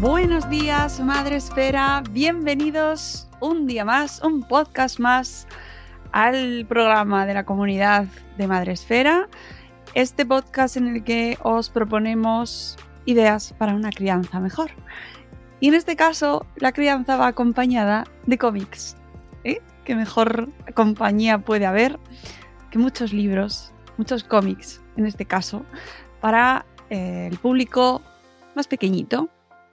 Buenos días, Madre Esfera. Bienvenidos un día más, un podcast más al programa de la comunidad de Madre Esfera. Este podcast en el que os proponemos ideas para una crianza mejor. Y en este caso, la crianza va acompañada de cómics. ¿Eh? ¿Qué mejor compañía puede haber que muchos libros, muchos cómics en este caso, para eh, el público más pequeñito,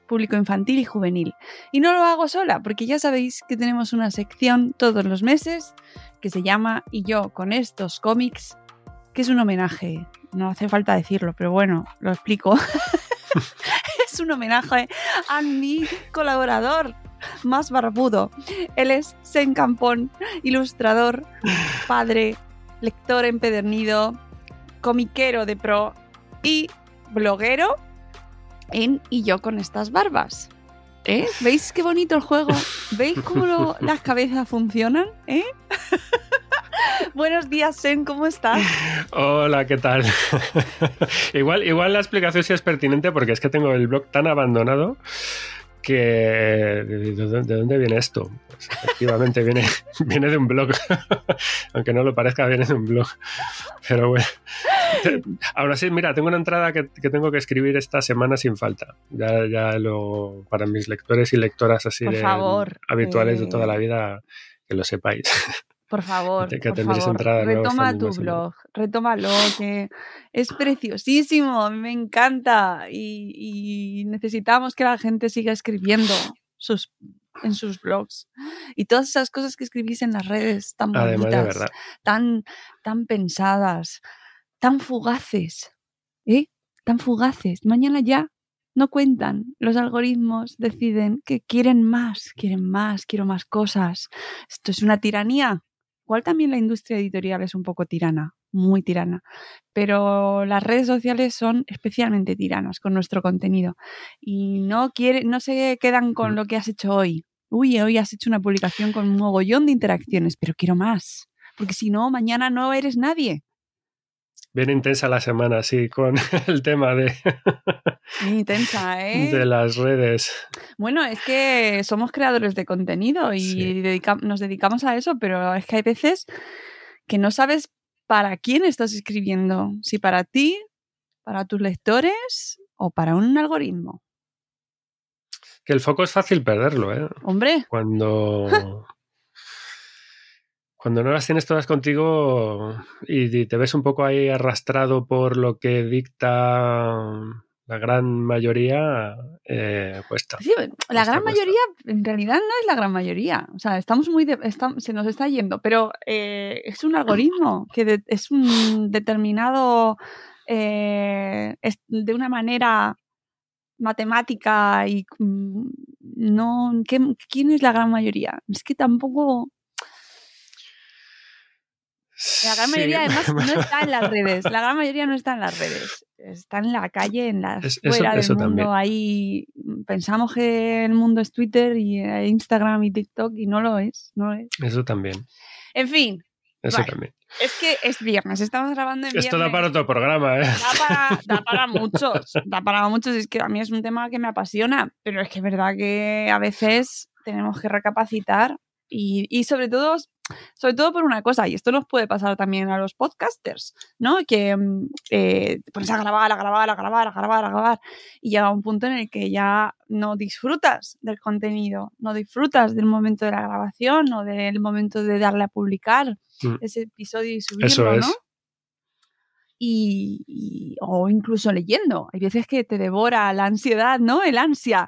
público infantil y juvenil. Y no lo hago sola, porque ya sabéis que tenemos una sección todos los meses que se llama Y yo con estos cómics, que es un homenaje. No hace falta decirlo, pero bueno, lo explico. es un homenaje a mi colaborador más barbudo. Él es Sen Campón, ilustrador, padre, lector empedernido, comiquero de pro y bloguero en Y yo con estas barbas. ¿Eh? ¿Veis qué bonito el juego? ¿Veis cómo las cabezas funcionan? ¿Eh? Buenos días, Sen, ¿cómo estás? Hola, ¿qué tal? igual, igual la explicación sí es pertinente porque es que tengo el blog tan abandonado que... ¿De, dónde- de dónde viene esto? Pues, efectivamente viene, viene de un blog. Aunque no lo parezca, viene de un blog. Pero bueno. Ahora sí, mira, tengo una entrada que, que tengo que escribir esta semana sin falta. Ya, ya lo... Para mis lectores y lectoras así de, habituales de eh, toda la vida, que lo sepáis. Por favor, Que por retoma tu blog, retómalo, que es preciosísimo, a mí me encanta y, y necesitamos que la gente siga escribiendo sus, en sus blogs y todas esas cosas que escribís en las redes tan Además, bonitas, tan, tan pensadas, tan fugaces, ¿eh? Tan fugaces. Mañana ya no cuentan. Los algoritmos deciden que quieren más, quieren más, quiero más cosas. Esto es una tiranía. Igual también la industria editorial es un poco tirana, muy tirana. Pero las redes sociales son especialmente tiranas con nuestro contenido. Y no quieren, no se quedan con lo que has hecho hoy. Uy, hoy has hecho una publicación con un mogollón de interacciones, pero quiero más. Porque si no, mañana no eres nadie. Bien intensa la semana, sí, con el tema de, intensa, ¿eh? de las redes. Bueno, es que somos creadores de contenido y Sí. dedica- nos dedicamos a eso, pero es que hay veces que no sabes para quién estás escribiendo. Si para ti, para tus lectores o para un algoritmo. Que el foco es fácil perderlo, ¿eh? Hombre, Cuando. Cuando no las tienes todas contigo y y te ves un poco ahí arrastrado por lo que dicta la gran mayoría eh, cuesta. Sí, la Cuesta, gran cuesta. mayoría, en realidad no es la gran mayoría. O sea, estamos muy. de- se nos está yendo, pero eh, es un algoritmo que de- es un determinado. eh, es de una manera matemática y mm, no. ¿qué- ¿Quién es la gran mayoría? Es que tampoco. La gran Sí, mayoría además no está en las redes. La gran mayoría no está en las redes. Está en la calle, en la Es- eso- fuera del eso mundo. también. Ahí pensamos que el mundo es Twitter y eh, Instagram y TikTok y no lo es. No lo es. Eso también. En fin, Eso Vale. también. es que es viernes. Estamos grabando en viernes. Esto da para otro programa, ¿eh? Da para, da para muchos, da para muchos. Es que a mí es un tema que me apasiona, pero es que es verdad que a veces tenemos que recapacitar y, y sobre todo, sobre todo por una cosa, y esto nos puede pasar también a los podcasters, ¿no? Que mm, eh, te pones a grabar, a grabar, a grabar, a grabar, a grabar, y llega un punto en el que ya no disfrutas del contenido, no disfrutas del momento de la grabación o del momento de darle a publicar Mm. ese episodio y subirlo, Eso es. ¿no? y, y- o incluso leyendo. Hay veces que te devora la ansiedad, ¿no? El ansia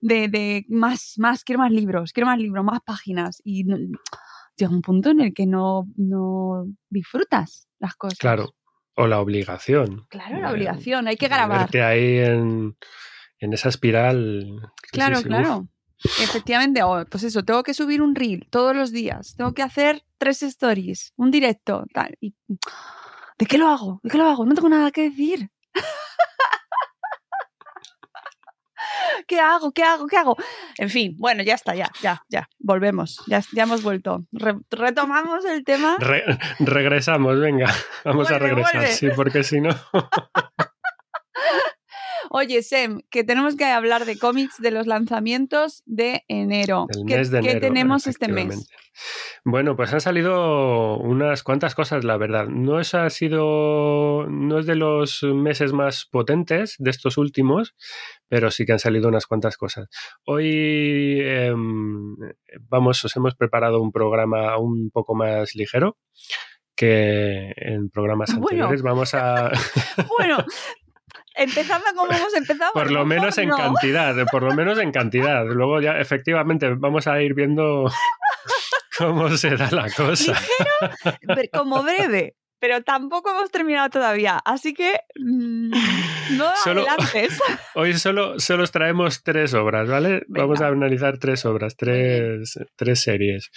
de, de más, más, quiero más libros, quiero más libros, más páginas. Y llega un punto en el que no, no disfrutas las cosas. Claro. O la obligación. Claro, la de- obligación, hay que grabar. ahí en, en esa espiral. Claro, sí, sí, uf. claro. Efectivamente, o, pues eso, tengo que subir un reel todos los días, tengo que hacer tres stories, un directo, tal. Y, ¿De qué lo hago? ¿De qué lo hago? No tengo nada que decir. ¿Qué hago? ¿Qué hago? ¿Qué hago? En fin, bueno, ya está, ya, ya, ya. Volvemos, ya, ya hemos vuelto. Re- retomamos el tema. Re- regresamos, venga, vamos a regresar, vuelve. sí, porque si no. Oye, Sem, que tenemos que hablar de cómics de los lanzamientos de enero. El ¿Qué, mes de qué enero. tenemos este mes? Bueno, pues han salido unas cuantas cosas, la verdad. No es, ha sido, no es de los meses más potentes de estos últimos, pero sí que han salido unas cuantas cosas. Hoy em, vamos, os hemos preparado un programa un poco más ligero que en programas Bueno. anteriores. Vamos a, Bueno, empezando como hemos empezado. por lo menos en no. cantidad, por lo menos en cantidad. Luego ya efectivamente vamos a ir viendo cómo se da la cosa. Pero como breve, pero tampoco hemos terminado todavía. Así que mm, no Solo- adelantes. Hoy solo, solo os traemos tres obras, ¿vale? Vamos a analizar tres obras, tres, tres series.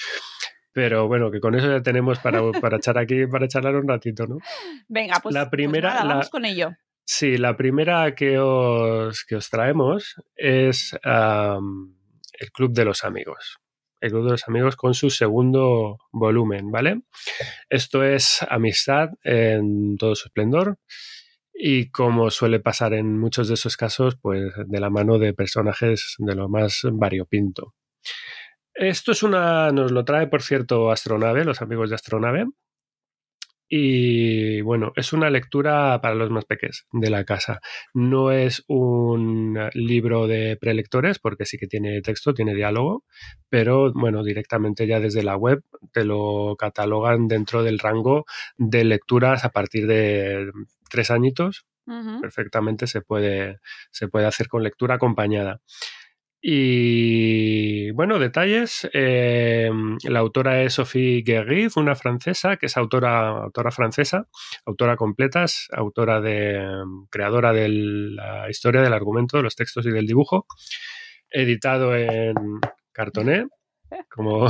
Pero bueno, que con eso ya tenemos para, para echar aquí, para charlar un ratito, ¿no? Venga, pues, La pues primera- la- vamos con ello. Sí, la primera que os, que os traemos es el Club de los Amigos. El Club de los Amigos con su segundo volumen, ¿vale? Esto es amistad en todo su esplendor y como suele pasar en muchos de esos casos, pues de la mano de personajes de lo más variopinto. Esto es una, nos lo trae por cierto Astronave, los amigos de Astronave, y bueno, es una lectura para los más pequeños de la casa. No es un libro de prelectores, porque sí que tiene texto, tiene diálogo, pero bueno, directamente ya desde la web te lo catalogan dentro del rango de lecturas a partir de tres añitos. Perfectamente se puede, se puede hacer con lectura acompañada. Y bueno, detalles. eh, la autora es Sophie Guerriff, una francesa que es autora, autora francesa, autora completa, autora de creadora de la historia, del argumento, de los textos y del dibujo, editado en cartoné, como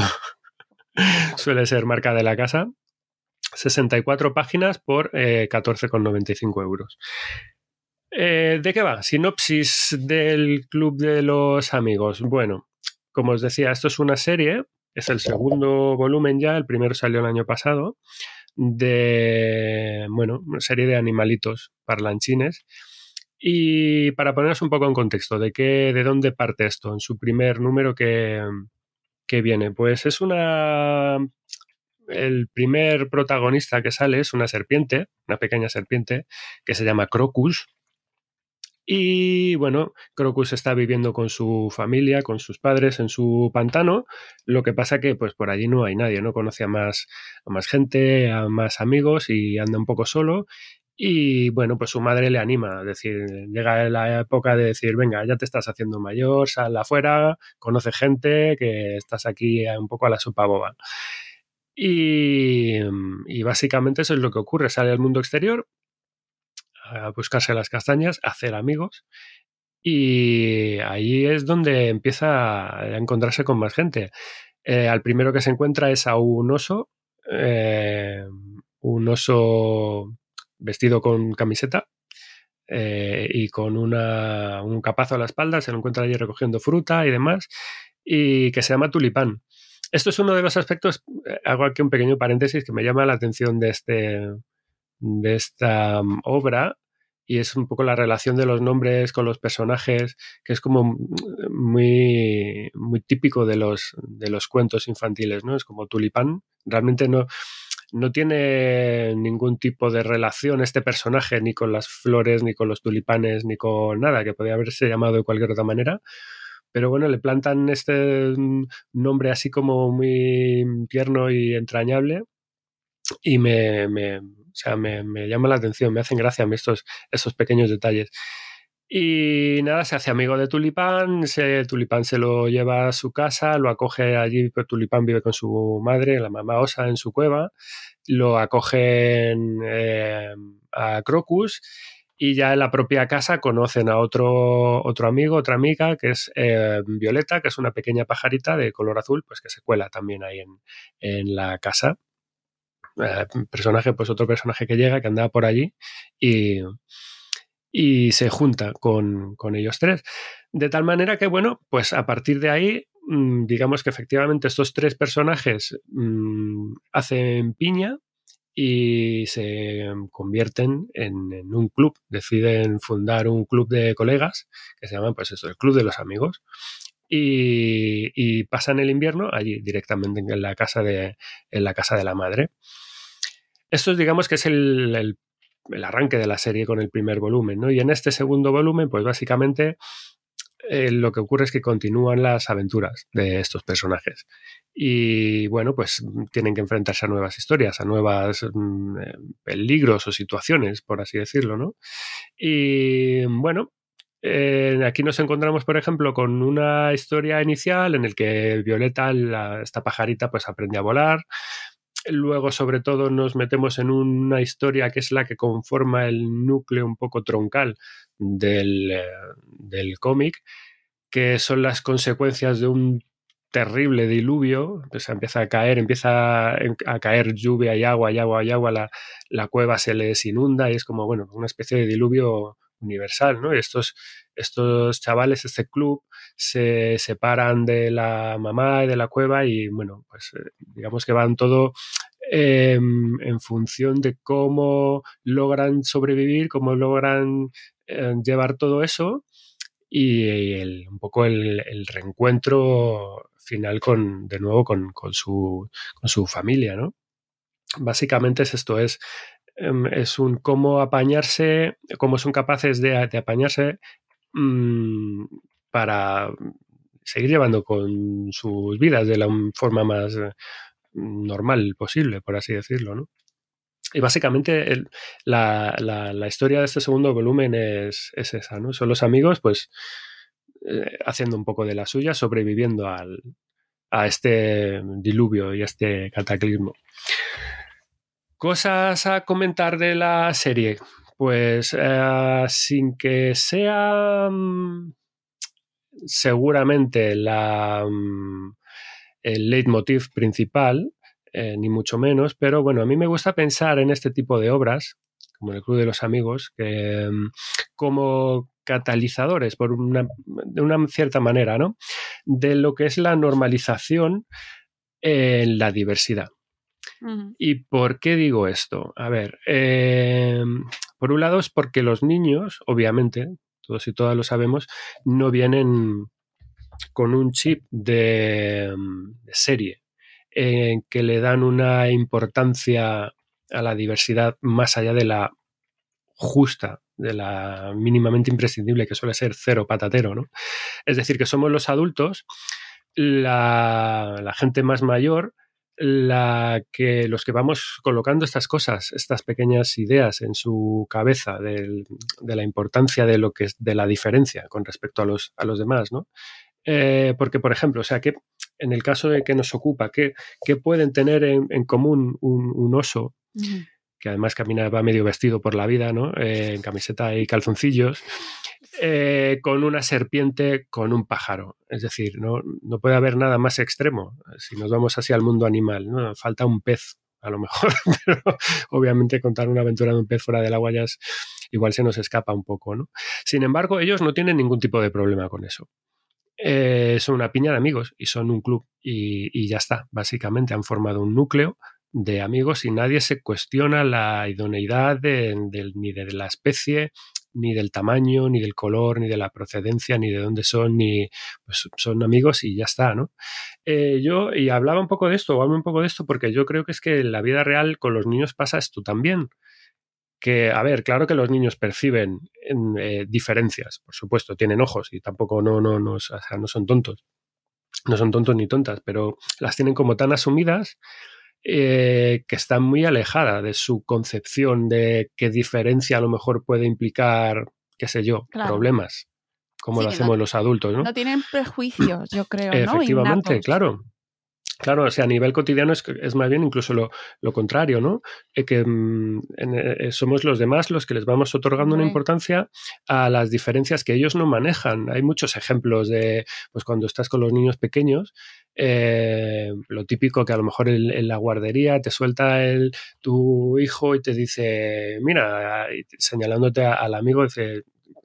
suele ser marca de la casa. 64 páginas por eh, 14,95 euros. Eh, ¿De qué va? Sinopsis del Club de los Amigos. Bueno, como os decía, esto es una serie, es el segundo volumen ya, el primero salió el año pasado, de, bueno, una serie de animalitos parlanchines. Y para ponernos un poco en contexto, ¿de qué, de dónde parte esto? En su primer número que, que viene. Pues es una. El primer protagonista que sale es una serpiente, una pequeña serpiente, que se llama Crocus. Y bueno, Crocus está viviendo con su familia, con sus padres en su pantano. Lo que pasa que pues por allí no hay nadie, no conoce a más, a más gente, a más amigos y anda un poco solo. Y bueno, pues su madre le anima, es decir, llega la época de decir, venga, ya te estás haciendo mayor, sal afuera, conoce gente, que estás aquí un poco a la sopa boba. Y, y básicamente eso es lo que ocurre, sale al mundo exterior a buscarse las castañas, a hacer amigos y ahí es donde empieza a encontrarse con más gente. Eh, al primero que se encuentra es a un oso, eh, un oso vestido con camiseta eh, y con una, un capazo a la espalda, se lo encuentra allí recogiendo fruta y demás, y que se llama tulipán. Esto es uno de los aspectos, hago aquí un pequeño paréntesis que me llama la atención de, este, de esta um, obra, y es un poco la relación de los nombres con los personajes, que es como muy, muy típico de los, de los cuentos infantiles, ¿no? Es como tulipán, realmente no, no tiene ningún tipo de relación este personaje ni con las flores, ni con los tulipanes, ni con nada, que podría haberse llamado de cualquier otra manera. Pero bueno, le plantan este nombre así como muy tierno y entrañable y me, me, me, llama la atención, me hacen gracia estos, estos pequeños detalles. Y nada, se hace amigo de Tulipán, se, Tulipán se lo lleva a su casa, lo acoge allí, pues Tulipán vive con su madre, la mamá Osa, en su cueva, lo acogen eh, a Crocus y ya en la propia casa conocen a otro, otro amigo, otra amiga, que es eh, Violeta, que es una pequeña pajarita de color azul, pues que se cuela también ahí en, en la casa. Eh, personaje, pues otro personaje que llega, que andaba por allí y y se junta con, ellos tres. De tal manera que, bueno, pues a partir de ahí, mm, digamos que efectivamente estos tres personajes mm, hacen piña y se convierten en, un club, deciden fundar un club de colegas que se llama, pues eso, el Club de los Amigos. Y, pasan el invierno allí directamente en la casa de, en la, casa de la madre. Esto digamos que es el el arranque de la serie con el primer volumen, ¿no? Y en este segundo volumen, pues básicamente eh, lo que ocurre es que continúan las aventuras de estos personajes. Y bueno, pues tienen que enfrentarse a nuevas historias, a nuevos mm, eh, peligros o situaciones, por así decirlo, ¿no? Y bueno, eh, aquí nos encontramos, por ejemplo, con una historia inicial en el que Violeta, esta pajarita, pues aprende a volar, Luego, sobre todo, nos metemos en una historia que es la que conforma el núcleo un poco troncal del, eh, cómic, que son las consecuencias de un terrible diluvio, pues empieza a caer, empieza a caer lluvia y agua y agua y agua, la, la cueva se les inunda y es como, bueno, una especie de diluvio universal, ¿no? Y estos, estos chavales, este club, se separan de la mamá y de la cueva y, bueno, pues eh, digamos que van todo em, en función de cómo logran sobrevivir, cómo logran eh, llevar todo eso y un poco el, reencuentro final con, de nuevo con, con, su, con su familia, ¿no? Básicamente es esto, es Em, es un cómo apañarse, cómo son capaces de, apañarse mm, para seguir llevando con sus vidas de la forma más eh, normal posible, por así decirlo, ¿no? Y básicamente la, historia de este segundo volumen es, esa, ¿no? Son los amigos, pues, eh, haciendo un poco de la suya, sobreviviendo al, a este diluvio y a este cataclismo. Cosas a comentar de la serie. Pues eh, sin que sea mm, seguramente la, mm, el leitmotiv principal, eh, ni mucho menos, pero bueno, a mí me gusta pensar en este tipo de obras, como el Club de los Amigos, que, mm, como catalizadores, por una, de una cierta manera, ¿no? De lo que es la normalización en la diversidad. ¿Y por qué digo esto? A ver, em, por un lado es porque los niños, obviamente, todos y todas lo sabemos, no vienen con un chip de, serie en que le dan una importancia a la diversidad más allá de la justa, de la mínimamente imprescindible, que suele ser cero patatero, ¿no? Es decir, que somos los adultos, la gente más mayor, la que los que vamos colocando estas cosas, estas pequeñas ideas en su cabeza de la importancia de lo que es de la diferencia con respecto a los, a los demás, ¿no? Eh, porque, por ejemplo, o sea, que en el caso de que nos ocupa, ¿qué, pueden tener en, común un, oso? Que además camina, va medio vestido por la vida, ¿no? Eh, en camiseta y calzoncillos, eh, con una serpiente, con un pájaro. Es decir, no, no, puede haber nada más extremo si nos vamos así al mundo animal, ¿no? Falta un pez, a lo mejor, pero obviamente contar una aventura de un pez fuera del agua ya es, igual se nos escapa un poco, ¿no? Sin embargo, ellos no tienen ningún tipo de problema con eso. Eh, son una piña de amigos y son un club y, y ya está. Básicamente han formado un núcleo de amigos y nadie se cuestiona la idoneidad ni de la especie, ni del tamaño, ni del color, ni de la procedencia, ni de dónde son, ni pues son amigos y ya está, ¿no? Eh, yo, y hablaba un poco de esto, o hablo un poco de esto, porque yo creo que es que en la vida real con los niños pasa esto también. Que, a ver, claro que los niños perciben eh, diferencias, por supuesto, tienen ojos y tampoco no, no, no, o sea, no son tontos. No son tontos ni tontas, pero las tienen como tan asumidas eh, que está muy alejada de su concepción de qué diferencia a lo mejor puede implicar, qué sé yo, problemas, como lo hacemos los adultos, ¿no? No tienen prejuicios, yo creo, Efectivamente, claro. Claro, o sea, a nivel cotidiano es, es más bien incluso lo, lo contrario, ¿no? Eh, que mm, eh, somos los demás los que les vamos otorgando una importancia a las diferencias que ellos no manejan. Hay muchos ejemplos de, pues cuando estás con los niños pequeños, eh, lo típico que a lo mejor en, la guardería te suelta el, tu hijo y te dice, mira, señalándote al amigo, dice,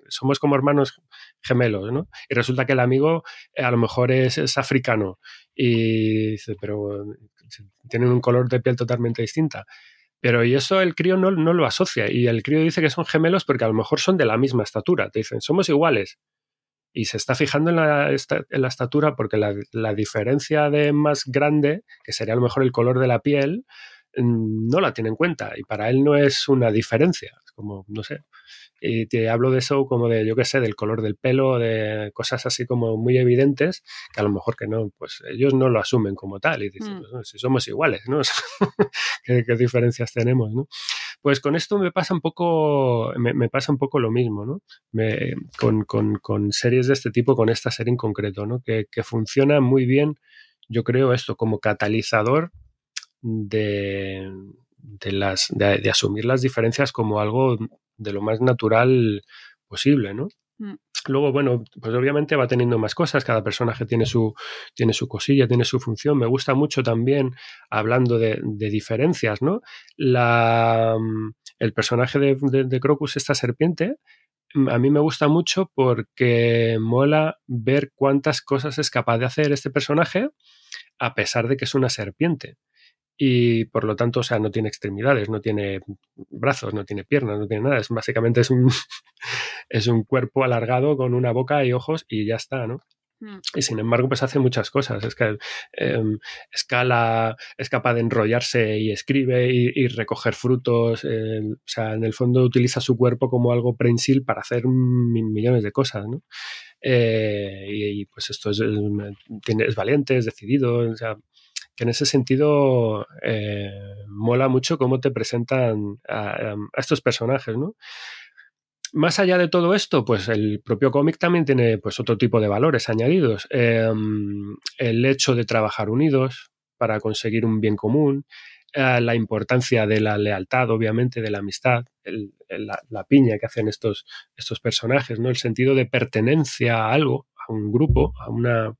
somos como hermanos gemelos, ¿no? Y resulta que el amigo eh, a lo mejor es, africano y dice, pero tienen un color de piel totalmente distinta. Pero y eso el crío no, no, lo asocia. Y el crío dice que son gemelos porque a lo mejor son de la misma estatura. Te dicen, somos iguales. Y se está fijando en la, en la estatura porque la, la, diferencia de más grande, que sería a lo mejor el color de la piel, mm, no la tiene en cuenta. Y para él no es una diferencia. Como, no sé, y te hablo de eso como de, yo qué sé, del color del pelo, de cosas así como muy evidentes, que a lo mejor que no, pues ellos no lo asumen como tal y dicen, mm. pues, si somos iguales, ¿no? ¿Qué, diferencias tenemos, ¿no? Pues con esto me pasa un poco, me, pasa un poco lo mismo, ¿no? con, con, con, series de este tipo, con esta serie en concreto, ¿no? Que, que funciona muy bien, yo creo, esto como catalizador de, de, las, de, asumir las diferencias como algo de lo más natural posible, ¿no? Mm. Luego, bueno, pues obviamente va teniendo más cosas, cada personaje tiene su, tiene su cosilla, tiene su función. Me gusta mucho también, hablando de, diferencias, ¿no? La, el personaje de, de, Crocus, esta serpiente, a mí me gusta mucho porque mola ver cuántas cosas es capaz de hacer este personaje a pesar de que es una serpiente y por lo tanto, o sea, no tiene extremidades, no tiene brazos, no tiene piernas, no tiene nada. Es, básicamente es un, es un cuerpo alargado con una boca y ojos y ya está, ¿no? Mm. Y sin embargo, pues hace muchas cosas. Es que em, escala, es capaz de enrollarse y escribe y, recoger frutos. o sea, en el fondo utiliza su cuerpo como algo prensil para hacer millones de cosas, ¿no? Eh, y, pues esto es, tiene, es valiente, es decidido. O sea, que en ese sentido eh, mola mucho cómo te presentan a, estos personajes, ¿no? Más allá de todo esto, pues el propio cómic también tiene pues, otro tipo de valores añadidos. Em, el hecho de trabajar unidos para conseguir un bien común, eh, la importancia de la lealtad, obviamente, de la amistad, la, piña que hacen estos, estos personajes, ¿no? El sentido de pertenencia a algo, a un grupo, a, una,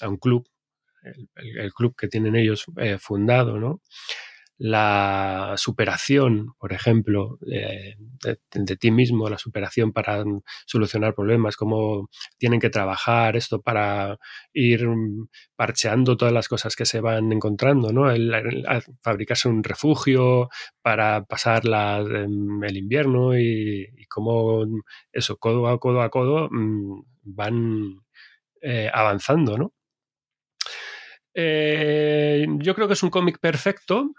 a un club, el, club que tienen ellos eh, fundado, ¿no? La superación, por ejemplo, de, ti mismo, la superación para solucionar problemas, cómo tienen que trabajar esto para ir parcheando todas las cosas que se van encontrando, ¿no? Fabricarse un refugio para pasar el invierno y, cómo eso, codo a codo a codo, mm, van eh, avanzando, ¿no? Eh, yo creo que es un cómic perfecto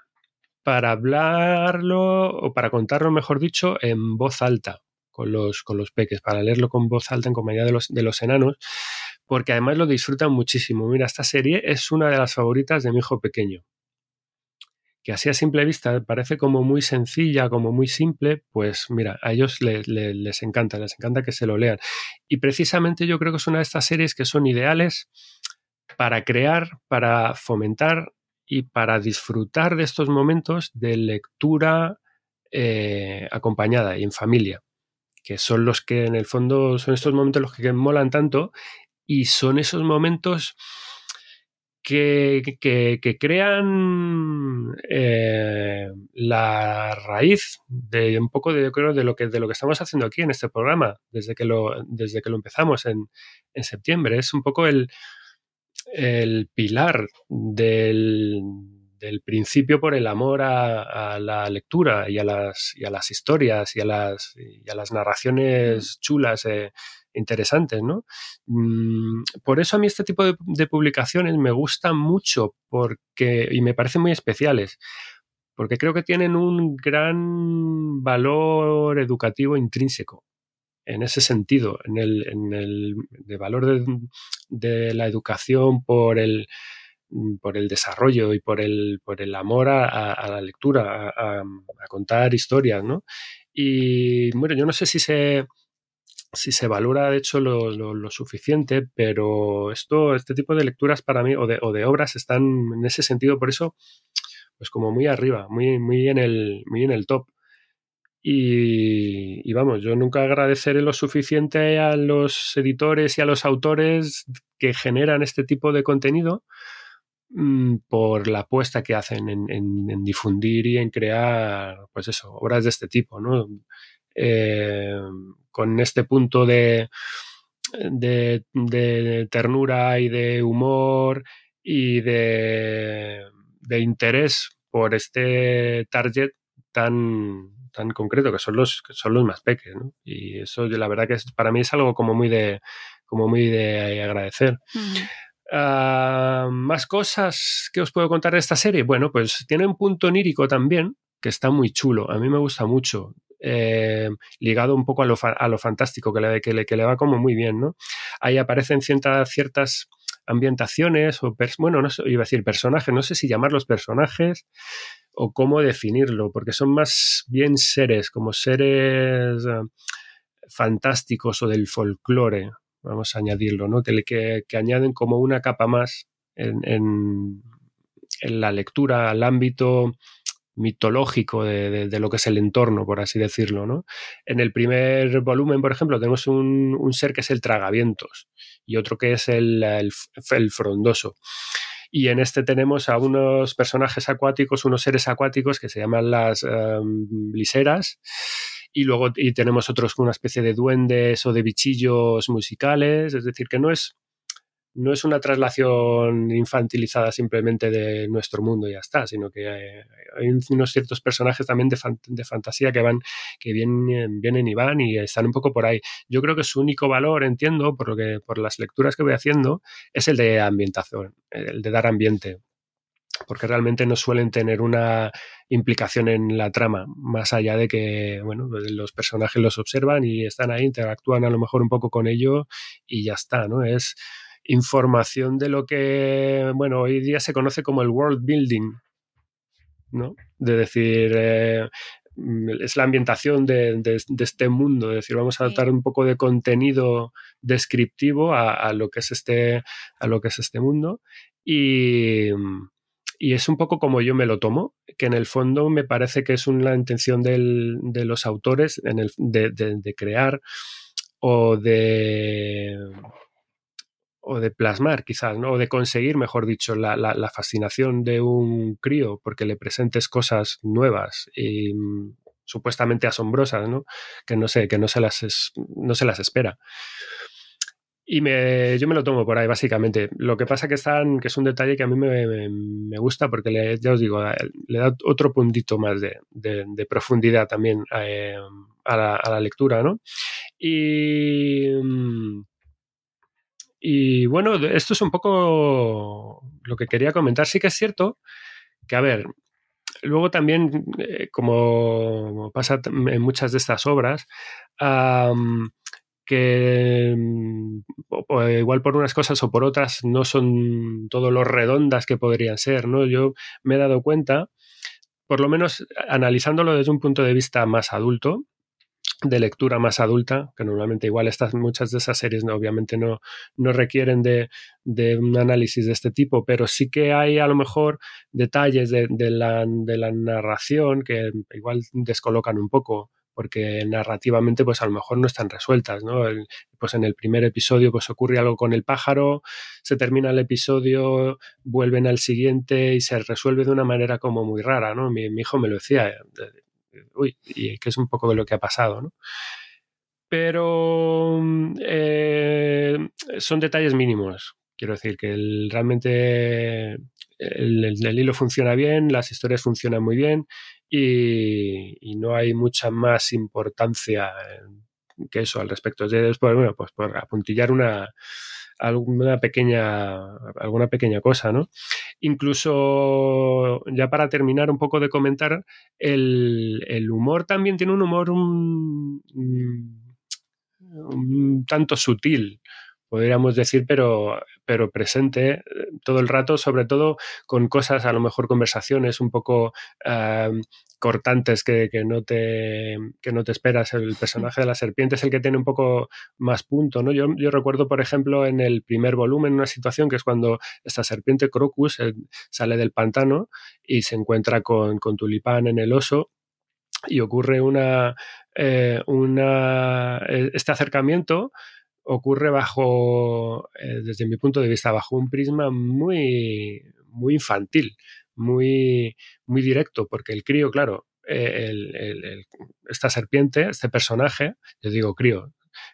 para hablarlo o para contarlo, mejor dicho, en voz alta con los, con los peques, para leerlo con voz alta en compañía de los, de los enanos, porque además lo disfrutan muchísimo. Mira, esta serie es una de las favoritas de mi hijo pequeño. que así a simple vista parece como muy sencilla, como muy simple, pues mira, a ellos les encanta, les encanta que se lo lean. Y precisamente yo creo que es una de estas series que son ideales para crear, para fomentar y para disfrutar de estos momentos de lectura eh, acompañada y en familia, que son los que en el fondo son estos momentos los que molan tanto y son esos momentos que, crean eh, la raíz de un poco de, creo, de lo que de lo que estamos haciendo aquí en este programa desde que lo, desde que lo empezamos en, en septiembre. Es un poco el, el pilar del, del, principio por el amor a, la lectura y a las, y a las historias y a las, y a las narraciones chulas. Eh, interesantes, ¿no? Mm, por eso a mí este tipo de, publicaciones me gustan mucho porque, y me parecen muy especiales, porque creo que tienen un gran valor educativo intrínseco en ese sentido, en el, en el de valor de, la educación por el, por el desarrollo y por el, por el amor a, la lectura, a, contar historias, ¿no? Y bueno, yo no sé si se, si se valora de hecho lo, suficiente, pero esto, este tipo de lecturas para mí o de, o de, obras están en ese sentido, por eso, pues como muy arriba, muy, muy, en, el, muy en el top. Y, vamos, yo nunca agradeceré lo suficiente a los editores y a los autores que generan este tipo de contenido mm, por la apuesta que hacen en, difundir y en crear, pues eso, obras de este tipo, ¿no? Eh, con este punto de, de, ternura y de humor y de, interés por este target tan, tan concreto que son los, que son los más pequeños. Y eso la verdad que para mí es algo como muy de, como muy de agradecer. Ah, más cosas que os puedo contar de esta serie. Bueno, pues tiene un punto onírico también, que está muy chulo. A mí me gusta mucho. Eh, ligado un poco a lo, a lo fantástico, que le, que, le, que le, va como muy bien, ¿no? Ahí aparecen ciertas, ciertas ambientaciones o, bueno, no sé, iba a decir personajes, no sé si llamarlos personajes o cómo definirlo, porque son más bien seres, como seres eh, fantásticos o del folclore, vamos a añadirlo, ¿no? Que, que, añaden como una capa más en, en, la lectura al ámbito mitológico de, lo que es el entorno, por así decirlo. ¿no? En el primer volumen, por ejemplo, tenemos un, ser que es el tragavientos y otro que es el, el, frondoso. Y en este tenemos a unos personajes acuáticos, unos seres acuáticos que se llaman las um, liseras. Y luego y tenemos otros con una especie de duendes o de bichillos musicales. Es decir, que no es no es una traslación infantilizada simplemente de nuestro mundo y ya está, sino que hay, unos ciertos personajes también de, de, fantasía que van, que vienen, vienen y van y están un poco por ahí. Yo creo que su único valor, entiendo, por lo que, por las lecturas que voy haciendo, es el de ambientación, el de dar ambiente. Porque realmente no suelen tener una implicación en la trama, más allá de que, bueno, los personajes los observan y están ahí, interactúan a lo mejor un poco con ello y ya está, ¿no? Es, información de lo que, bueno, hoy día se conoce como el world building, ¿no? De decir, eh, es la ambientación de, este mundo, es decir, vamos a dar un poco de contenido descriptivo a, lo que es este, a lo que es este mundo y, es un poco como yo me lo tomo, que en el fondo me parece que es una intención de los autores en el, de crear o de o de plasmar quizás, ¿no? o de conseguir, mejor dicho, la, la, fascinación de un crío porque le presentes cosas nuevas y mm, supuestamente asombrosas, ¿no? que no sé, que no se las, no se las espera. Y me, yo me lo tomo por ahí, básicamente. Lo que pasa que, están, que es un detalle que a mí me, me, gusta porque, ya os digo, le da otro puntito más de, de, profundidad también eh, a, la, a, la, lectura, ¿no? Y, mm, y bueno, esto es un poco lo que quería comentar. Sí que es cierto que, a ver, luego también, eh, como pasa en muchas de estas obras, que mm, igual por unas cosas o por otras no son todo lo redondas que podrían ser, ¿no? Yo me he dado cuenta por lo menos analizándolo desde un punto de vista más adulto, de lectura más adulta, que normalmente igual estas, muchas de esas series obviamente no, no requieren de, un análisis de este tipo, pero sí que hay a lo mejor detalles de, la, de la narración que igual descolocan un poco porque narrativamente pues a lo mejor no están resueltas, ¿no? pues en el primer episodio pues ocurre algo con el pájaro, se termina el episodio, vuelven al siguiente y se resuelve de una manera como muy rara, ¿no? Mi, hijo me lo decía, uy, y que es un poco de lo que ha pasado, ¿no? Pero eh, son detalles mínimos. Quiero decir que realmente el, hilo funciona bien, las historias funcionan muy bien y, no hay mucha más importancia que eso al respecto. Después, bueno, pues por apuntillar una, alguna pequeña, alguna pequeña cosa, ¿no? Incluso, ya para terminar un poco de comentar, el, humor también tiene un humor un tanto sutil podríamos decir, pero, pero presente eh, todo el rato, sobre todo con cosas, a lo mejor conversaciones un poco eh, cortantes que, no te, que no te esperas. El personaje de la serpiente es el que tiene un poco más punto. ¿no? Yo, yo recuerdo, por ejemplo, en el primer volumen, una situación que es cuando esta serpiente Crocus eh, sale del pantano y se encuentra con, con Tulipán en el oso y ocurre una, una, este acercamiento ocurre bajo, eh, desde mi punto de vista, bajo un prisma muy, muy infantil, muy, muy directo, porque el crío, claro, eh, esta serpiente, este personaje, yo digo crío,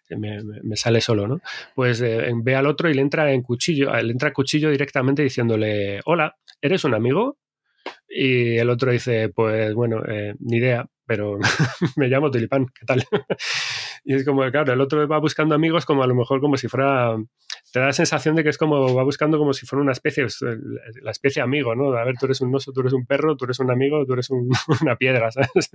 me, me, sale solo, ¿no? Pues eh, ve al otro y le entra en cuchillo, le entra cuchillo directamente diciéndole, hola, ¿eres un amigo? Y el otro dice, pues bueno, ni idea, pero me llamo Tulipán, ¿qué tal? Y es como, claro, el otro va buscando amigos como a lo mejor como si fuera, te da la sensación de que es como, va buscando como si fuera una especie, la especie amigo, ¿no? A ver, tú eres un oso, tú eres un perro, tú eres un amigo, tú eres una piedra, ¿sabes?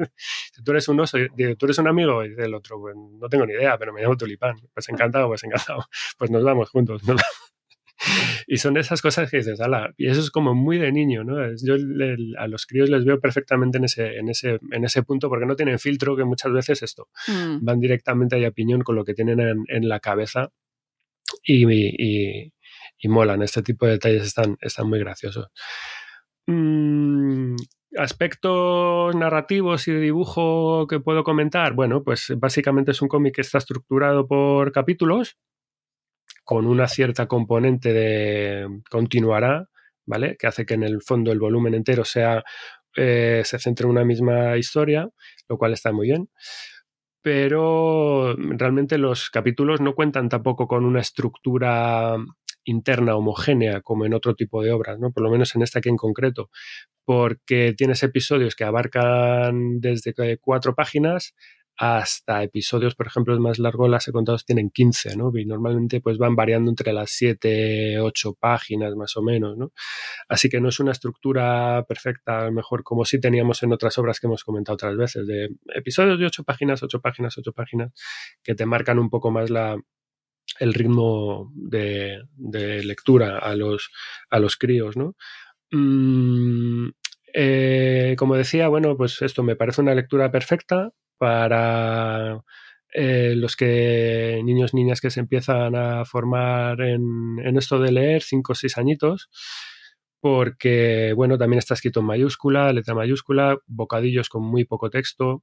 Tú eres un oso, tú eres un amigo, y el otro, pues no tengo ni idea, pero me llamo Tulipán. Pues encantado, pues encantado. Pues nos vamos juntos, ¿no? y son esas cosas que dices, ala, y eso es como muy de niño, ¿no? Yo a los críos les veo perfectamente en ese, en, ese, en ese punto porque no tienen filtro, que muchas veces esto, mm. van directamente a opinión con lo que tienen en, la cabeza y, y, y, molan. Este tipo de detalles están, están muy graciosos. Mm, aspectos narrativos y de dibujo que puedo comentar. Bueno, pues básicamente es un cómic que está estructurado por capítulos con una cierta componente de continuará, ¿vale? Que hace que en el fondo el volumen entero sea, eh, se centre en una misma historia, lo cual está muy bien. Pero realmente los capítulos no cuentan tampoco con una estructura interna homogénea como en otro tipo de obras, ¿no? Por lo menos en esta aquí en concreto, porque tienes episodios que abarcan desde cuatro páginas hasta episodios, por ejemplo, más largos, las he contado, tienen 15, ¿no? Y normalmente pues van variando entre las 7, 8 páginas más o menos, ¿no? Así que no es una estructura perfecta, a lo mejor como sí teníamos en otras obras que hemos comentado otras veces, de episodios de 8 páginas, 8 páginas, 8 páginas, que te marcan un poco más la, el ritmo de, lectura a los, a los críos, ¿no? Mm, eh, como decía, bueno, pues esto me parece una lectura perfecta, para eh, los que niños, niñas que se empiezan a formar en, en esto de leer, cinco o seis añitos, porque, bueno, también está escrito en mayúscula, letra mayúscula, bocadillos con muy poco texto,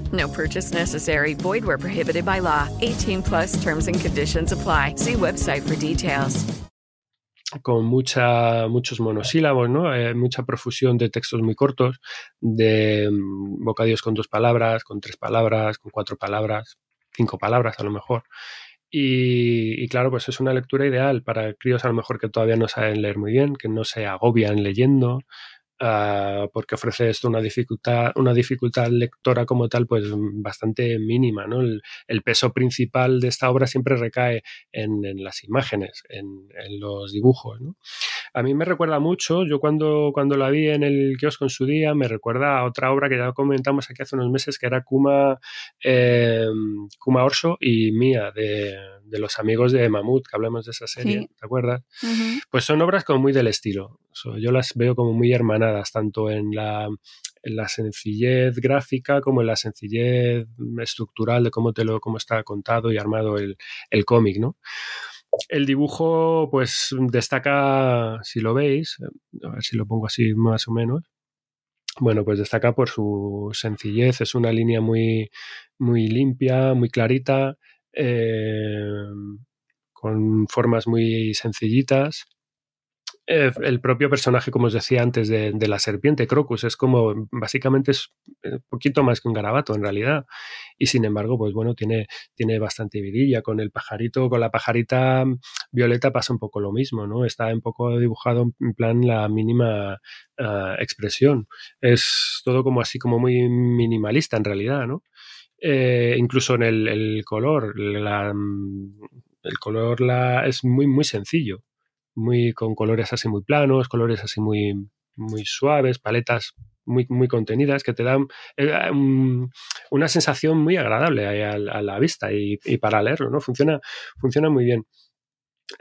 No purchase necessary. Void where prohibited by law. 18 plus terms and conditions apply. See website for details. con mucha, muchos monosílabos, ¿no? Eh, mucha profusión de textos muy cortos, de mm, bocadillos con dos palabras, con tres palabras, con cuatro palabras, cinco palabras a lo mejor. Y, y, claro, pues es una lectura ideal para críos a lo mejor que todavía no saben leer muy bien, que no se agobian leyendo, Uh, porque ofrece esto una dificultad, una dificultad lectora como tal, pues bastante mínima. ¿no? El, peso principal de esta obra siempre recae en, en las imágenes, en, en los dibujos. ¿no? A mí me recuerda mucho, yo cuando, cuando la vi en el kiosco en su día, me recuerda a otra obra que ya comentamos aquí hace unos meses, que era Kuma, eh, Kuma Orso y Mía, de, de, los amigos de Mamut, que hablamos de esa serie, sí. ¿te acuerdas? Uh -huh. Pues son obras como muy del estilo. Yo las veo como muy hermanadas, tanto en la, en la sencillez gráfica como en la sencillez estructural de cómo, te lo, cómo está contado y armado el, el cómic, ¿no? El dibujo, pues destaca, si lo veis, a ver si lo pongo así más o menos. Bueno, pues destaca por su sencillez, es una línea muy, muy limpia, muy clarita, eh, con formas muy sencillitas eh, el propio personaje, como os decía antes, de, la serpiente, Crocus, es como, básicamente es un poquito más que un garabato en realidad. Y sin embargo, pues bueno, tiene, tiene bastante vidilla. Con el pajarito, con la pajarita violeta pasa un poco lo mismo, ¿no? Está un poco dibujado en plan la mínima uh, expresión. Es todo como así, como muy minimalista en realidad, ¿no? Eh, incluso en el, color, el color es muy, muy sencillo muy con colores así muy planos, colores así muy, muy suaves, paletas muy, muy contenidas que te dan eh, um, una sensación muy agradable a, la vista y, para leerlo, ¿no? Funciona, funciona muy bien.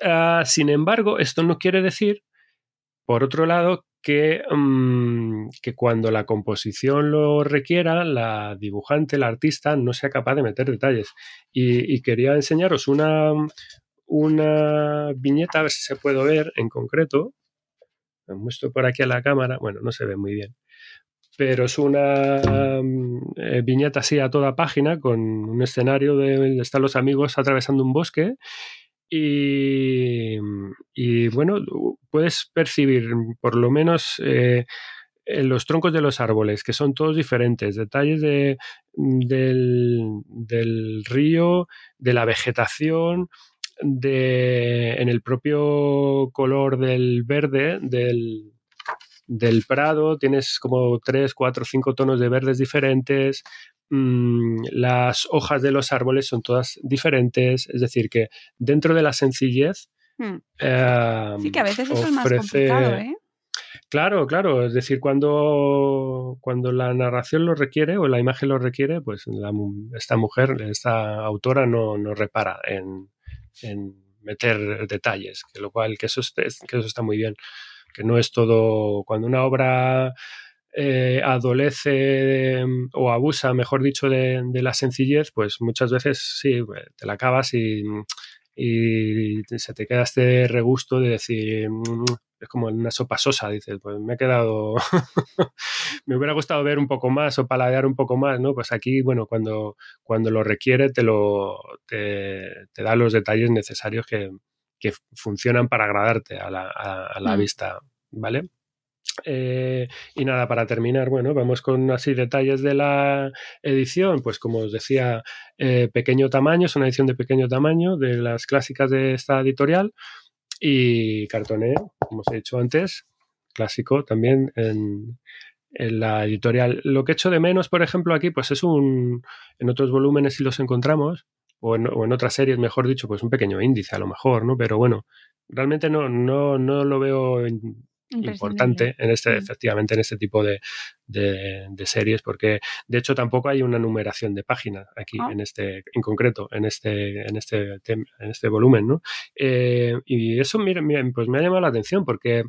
Uh, sin embargo, esto no quiere decir, por otro lado, que, um, que, cuando la composición lo requiera, la dibujante, la artista, no sea capaz de meter detalles. Y quería enseñaros una, una viñeta, a ver si se puede ver en concreto. Me muestro por aquí a la cámara. Bueno, no se ve muy bien. Pero es una eh, viñeta así a toda página con un escenario de están los amigos atravesando un bosque. Y, y bueno, puedes percibir por lo menos eh, en los troncos de los árboles, que son todos diferentes, detalles de, del, del río, de la vegetación, de, en el propio color del verde del, del prado, tienes como 3, 4, 5 tonos de verdes diferentes, mmm, las hojas de los árboles son todas diferentes, es decir, que dentro de la sencillez... Hmm. Eh, sí, que a veces eso ofrece... es más complicado, ¿eh? Claro, claro, es decir, cuando, cuando la narración lo requiere o la imagen lo requiere, pues la, esta mujer, esta autora no, no repara en, en meter detalles, que lo cual, que eso, que eso está muy bien, que no es todo, cuando una obra eh, adolece o abusa, mejor dicho, de, la sencillez, pues muchas veces sí, te la acabas y, y se te queda este regusto de decir, es como una sopa sosa, dices, pues me ha quedado, me hubiera gustado ver un poco más o paladear un poco más, ¿no? Pues aquí, bueno, cuando, cuando lo requiere te, lo, te, te da los detalles necesarios que, que, funcionan para agradarte a la, a, a la mm. vista, ¿vale? Eh, y nada, para terminar, bueno, vamos con así detalles de la edición. Pues como os decía, eh, pequeño tamaño, es una edición de pequeño tamaño de las clásicas de esta editorial y cartoné, como os he dicho antes, clásico también en, en, la editorial. Lo que echo de menos, por ejemplo, aquí, pues es un, en otros volúmenes si los encontramos, o en, o en, otras series, mejor dicho, pues un pequeño índice a lo mejor, ¿no? Pero bueno, realmente no, no, no lo veo importante en este, efectivamente, en este tipo de, de, de, series, porque de hecho tampoco hay una numeración de páginas aquí Ah. en este, en concreto, en este, en este, en este volumen, ¿no? Eh, y eso, mira, mira, pues me ha llamado la atención porque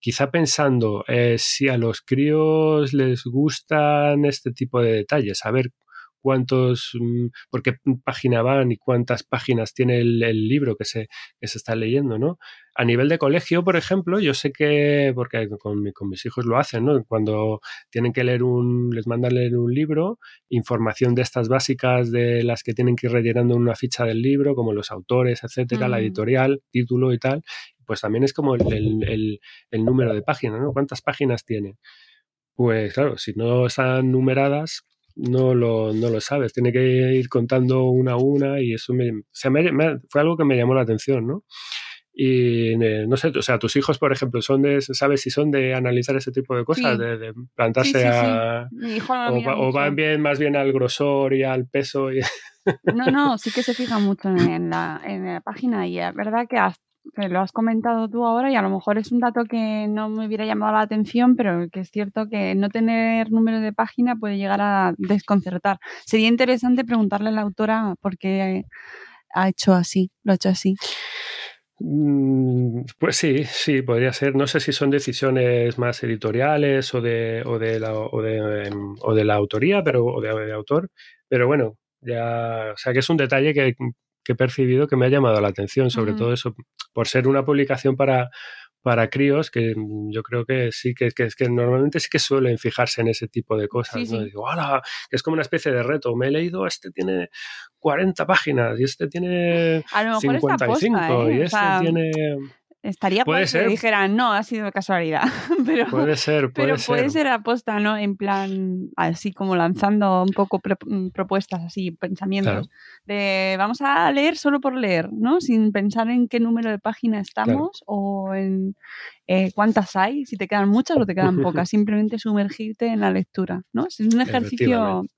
quizá pensando eh, si a los críos les gustan este tipo de detalles, saber cuántos, mm, por qué página van y cuántas páginas tiene el, el libro que se, que se está leyendo, ¿no? A nivel de colegio, por ejemplo, yo sé que, porque con, mi- con mis hijos lo hacen, ¿no? Cuando tienen que leer un, les mandan leer un libro, información de estas básicas de las que tienen que ir rellenando en una ficha del libro, como los autores, etcétera, la editorial, título y tal, pues también es como el, el- el- el número de páginas, ¿no? ¿Cuántas páginas tiene? Pues claro, si no están numeradas, no lo, no lo sabes. Tiene que ir contando una a una y eso me, o sea, me- me- fue algo que me llamó la atención, ¿no? Y eh, no sé, o sea, tus hijos, por ejemplo, son de, ¿sabes si son de analizar ese tipo de cosas? Sí. De, de plantarse Sí, sí, sí. a... Mi hijo lo O, va- o van bien más bien al grosor y al peso y No, no, sí que se fija mucho en la, en la página y es verdad que, has- que lo has comentado tú ahora y a lo mejor es un dato que no me hubiera llamado la atención, pero que es cierto que no tener número de página puede llegar a desconcertar. Sería interesante preguntarle a la autora por qué ha hecho así, lo ha hecho así. Mm, Pues sí, sí, podría ser. No sé si son decisiones más editoriales o de, o de, la, o de, em, o de la autoría, pero, o de, de autor. Pero bueno, ya, o sea que es un detalle que, que he percibido que me ha llamado la atención, sobre todo eso, por ser una publicación para, para críos, que yo creo que sí, que, que que normalmente sí que suelen fijarse en ese tipo de cosas. Sí, ¿no? sí. Digo, ¡hala! Es como una especie de reto. Me he leído, este tiene 40 páginas y este tiene A lo mejor está 55 aposta, ¿eh? y O este sea, tiene... Estaría Puede que ser. dijeran, no, ha sido casualidad, pero... Puede ser, puede Pero ser. puede ser aposta, ¿no? En plan, así como lanzando un poco mm, propuestas, así, pensamientos. De vamos a leer solo por leer, ¿no? Sin pensar en qué número de página estamos o en eh, cuántas hay, si te quedan muchas o te quedan pocas. Simplemente sumergirte en la lectura, ¿no? Es un ejercicio. Efectivamente.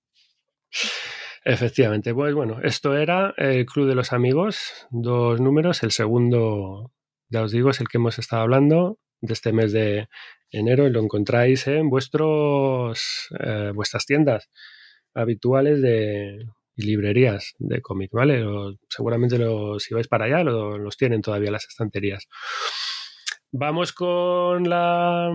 Efectivamente. Pues bueno, esto era el Club de los Amigos, dos números. El segundo, ya os digo, es el que hemos estado hablando de este mes de enero y lo encontráis en vuestros, eh, vuestras tiendas habituales de y librerías de cómic, ¿vale? O seguramente los, si vais para allá lo- los tienen todavía las estanterías. Vamos con la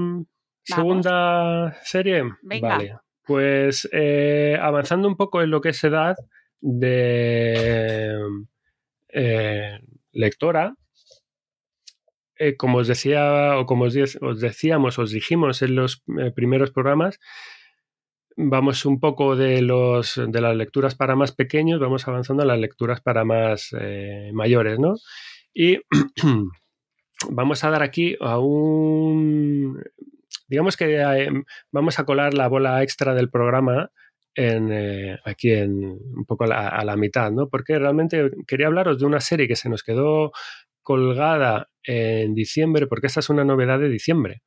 segunda serie. Venga. Vale. Pues eh, avanzando un poco en lo que es edad de eh, lectora, eh, como os decía, o como os, os decíamos, os dijimos en los eh, primeros programas, vamos un poco de los de las lecturas para más pequeños, vamos avanzando a las lecturas para más eh, mayores, ¿no? Y vamos a dar aquí a un digamos que vamos a colar la bola extra del programa aquí en un poco a la mitad, ¿no? Porque realmente quería hablaros de una serie que se nos quedó colgada en diciembre, porque esta es una novedad de diciembre,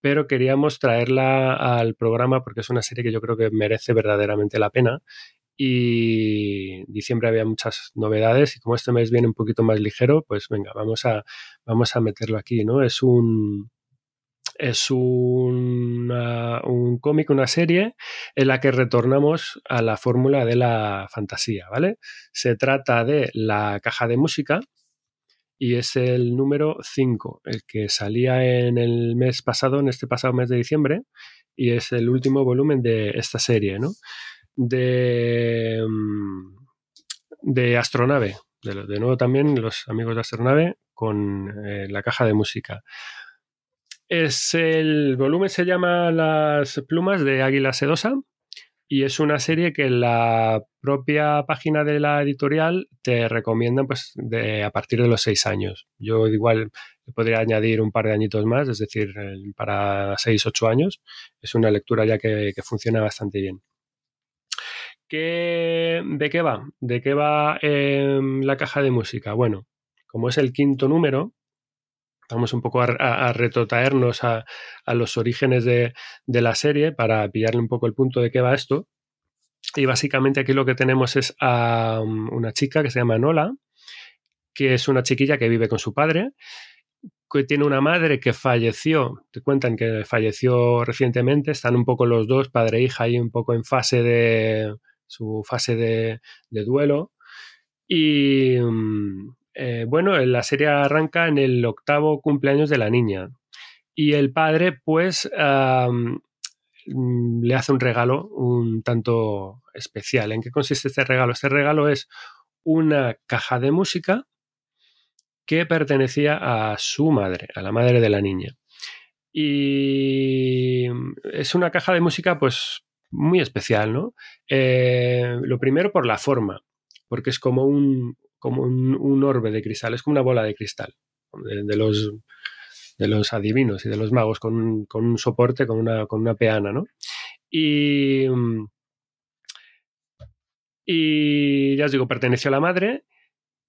pero queríamos traerla al programa porque es una serie que yo creo que merece verdaderamente la pena. Y diciembre había muchas novedades y como este mes viene un poquito más ligero, pues venga, vamos a, vamos a meterlo aquí, ¿no? Es un, es una- un cómic, una serie en la que retornamos a la fórmula de la fantasía, ¿vale? Se trata de La caja de música y es el número 5, el que salía en el mes pasado, en este pasado mes de diciembre, y es el último volumen de esta serie, ¿no? De, mm, de Astronave, de, de nuevo también los amigos de Astronave con eh, la caja de música. Es el volumen se llama Las plumas de Águila Sedosa y es una serie que la propia página de la editorial te recomiendan pues de, a partir de los seis años. Yo igual podría añadir un par de añitos más, es decir, para seis, ocho años. Es una lectura ya que, que funciona bastante bien. ¿Qué- ¿De qué va? ¿De qué va em, la caja de música? Bueno, como es el quinto número, vamos un poco a, a- a los orígenes de, de la serie para pillarle un poco el punto de qué va esto. Y básicamente aquí lo que tenemos es a um, una chica que se llama Nola, que es una chiquilla que vive con su padre, que tiene una madre que falleció, te cuentan que falleció recientemente, están un poco los dos, padre e hija, ahí un poco en fase de su fase de, duelo. Y um, eh, bueno, la serie arranca en el octavo cumpleaños de la niña. Y el padre, pues, le hace un regalo un tanto especial. ¿En qué consiste este regalo? Este regalo es una caja de música que pertenecía a su madre, a la madre de la niña. Y es una caja de música, pues, muy especial, ¿no? Eh, lo primero por la forma, porque es como un, como un, orbe de cristal, es como una bola de cristal, de los de los adivinos y de los magos con, un soporte, con una, con una peana, ¿no? Y, y ya os digo, perteneció a la madre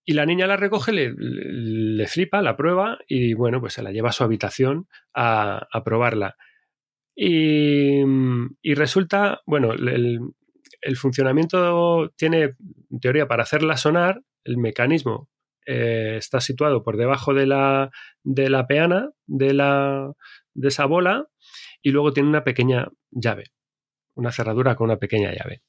y la niña la recoge, le, flipa, la prueba y bueno, pues se la lleva a su habitación a, probarla. Y, y, resulta, bueno, el, el, funcionamiento tiene, en teoría, para hacerla sonar, el mecanismo eh, está situado por debajo de la, de la peana de, la, de esa bola y luego tiene una pequeña llave, una cerradura con una pequeña llave.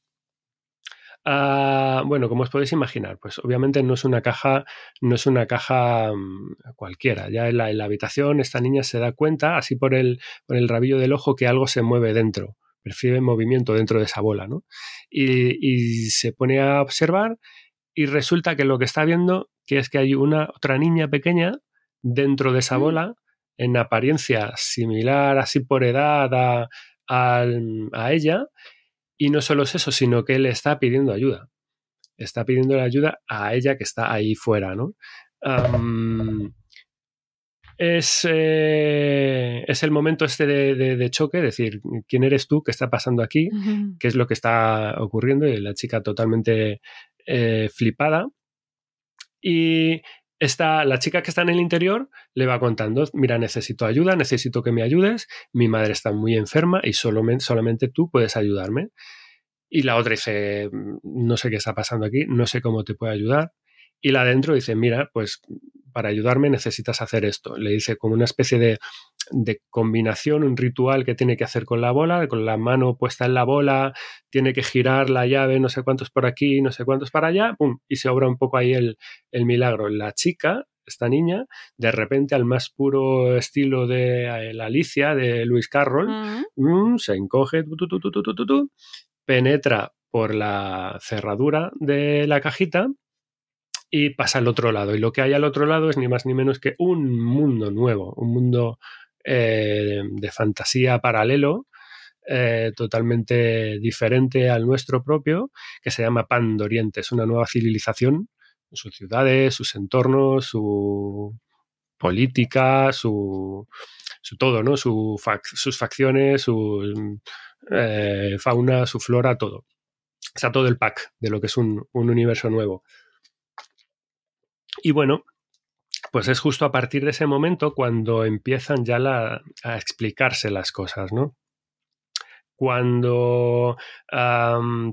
Ah, bueno, como os podéis imaginar, pues obviamente no es una caja, no es una caja mm, cualquiera. Ya en la, habitación esta niña se da cuenta, así por el, por el rabillo del ojo, que algo se mueve dentro, percibe movimiento dentro de esa bola, ¿no? Y, y se pone a observar y resulta que lo que está viendo que es que hay una otra niña pequeña dentro de esa mm. bola, en apariencia similar, así por edad a, a, ella, y no solo es eso, sino que él está pidiendo ayuda. Está pidiendo la ayuda a ella que está ahí fuera, ¿no? es, eh, es, el momento este de, de, choque, decir, ¿quién eres tú? ¿Qué está pasando aquí? ¿Qué es lo que está ocurriendo? Y la chica totalmente eh, flipada. Y esta, la chica que está en el interior le va contando, mira, necesito ayuda, necesito que me ayudes, mi madre está muy enferma y solo, solamente tú puedes ayudarme. Y la otra dice, no sé qué está pasando aquí, no sé cómo te puedo ayudar. Y la adentro dice, mira, pues para ayudarme necesitas hacer esto. Le dice como una especie de, de, combinación, un ritual que tiene que hacer con la bola, con la mano puesta en la bola, tiene que girar la llave, no sé cuántos por aquí, no sé cuántos para allá, ¡pum! y se obra un poco ahí el, el milagro. La chica, esta niña, de repente al más puro estilo de eh, la Alicia, de Luis Carroll, mm, se encoge, penetra por la cerradura de la cajita y pasa al otro lado. Y lo que hay al otro lado es ni más ni menos que un mundo nuevo, un mundo eh, de fantasía paralelo, eh, totalmente diferente al nuestro propio, que se llama Pan de Oriente. Es una nueva civilización, sus ciudades, sus entornos, su política, su, su todo, ¿no? sus facciones, su eh, fauna, su flora, todo. Está todo el pack de lo que es un universo nuevo. Y bueno, pues es justo a partir de ese momento cuando empiezan ya a explicarse las cosas, ¿no? Cuando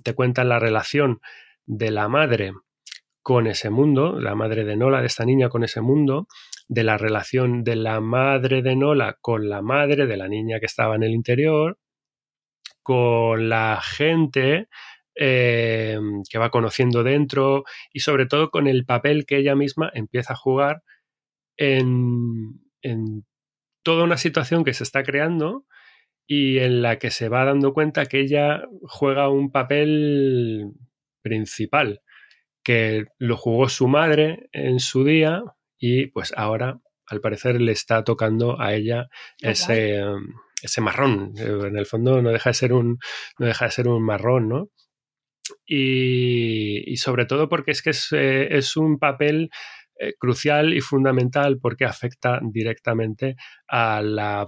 te cuentan la relación de la madre con ese mundo, la madre de Nola, de esta niña con ese mundo, de la relación de la madre de Nola con la madre de la niña que estaba en el interior, con la gente eh, que va conociendo dentro y sobre todo con el papel que ella misma empieza a jugar en, toda una situación que se está creando y en la que se va dando cuenta que ella juega un papel principal, que lo jugó su madre en su día y pues ahora al parecer le está tocando a ella ese, ese marrón. En el fondo no deja de ser un, no deja de ser un marrón, ¿no? Y, sobre todo porque es que es, eh, un papel eh, crucial y fundamental porque afecta directamente a la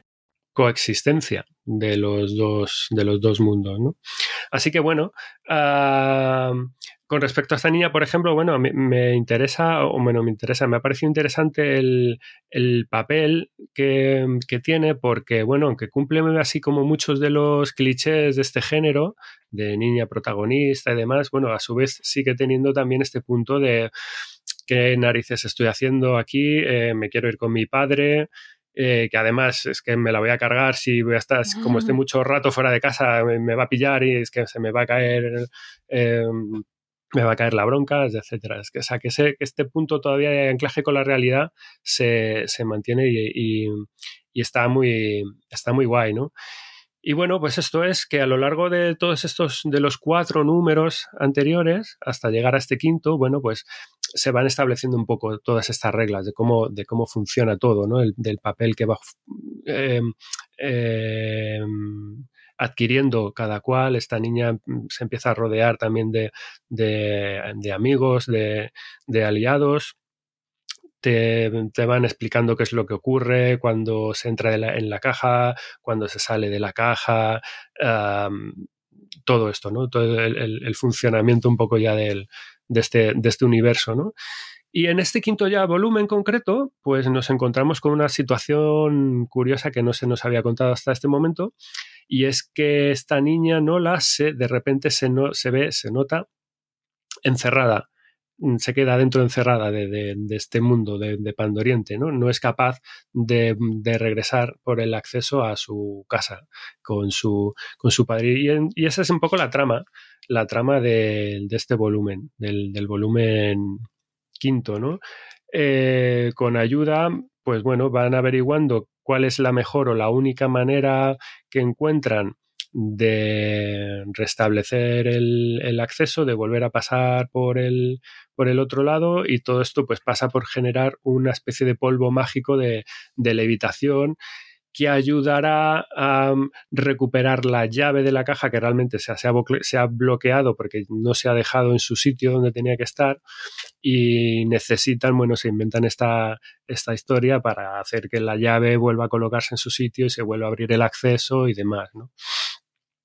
Coexistencia de los dos, de los dos mundos. ¿no? Así que bueno, uh, con respecto a esta niña, por ejemplo, bueno, me, me, interesa, o bueno, me interesa, me ha parecido interesante el, el papel que, que, tiene, porque, bueno, aunque cumple así como muchos de los clichés de este género, de niña protagonista y demás, bueno, a su vez sigue teniendo también este punto de qué narices estoy haciendo aquí, eh, me quiero ir con mi padre, eh, que además es que me la voy a cargar si voy a estar, como esté mucho rato fuera de casa, me, me va a pillar y es que se me va a caer, eh, me va a caer la bronca, etcétera. Es que, o sea, que, ese, este punto todavía de anclaje con la realidad se, se mantiene y, y, y, está, muy, está muy guay, ¿no? Y bueno, pues esto es que a lo largo de todos estos, de los cuatro números anteriores, hasta llegar a este quinto, bueno, pues se van estableciendo un poco todas estas reglas de cómo, de cómo funciona todo, ¿no? El, del papel que va eh, eh, adquiriendo cada cual. Esta niña se empieza a rodear también de, de, de amigos, de, de aliados. Te, van explicando qué es lo que ocurre cuando se entra en la, caja, cuando se sale de la caja, todo esto, ¿no? Todo el, funcionamiento un poco ya del, de, este, de este universo, ¿no? Y en este quinto ya volumen concreto, pues nos encontramos con una situación curiosa que no se nos había contado hasta este momento, y es que esta niña Nola se, de repente se, no, se ve, se nota encerrada se queda dentro encerrada de, este mundo de, de, Pandoriente, ¿no? No es capaz de, regresar por el acceso a su casa con su, con su padre. Y, esa es un poco la trama, la trama de, este volumen, del, del, volumen quinto, ¿no? Eh, con ayuda, pues bueno, van averiguando cuál es la mejor o la única manera que encuentran de restablecer el, el, acceso, de volver a pasar por el, por el otro lado y todo esto pues pasa por generar una especie de polvo mágico de, de levitación que ayudará a recuperar la llave de la caja que realmente se ha, se ha, bloqueado porque no se ha dejado en su sitio donde tenía que estar y necesitan, bueno, se inventan esta, esta historia para hacer que la llave vuelva a colocarse en su sitio y se vuelva a abrir el acceso y demás, ¿no?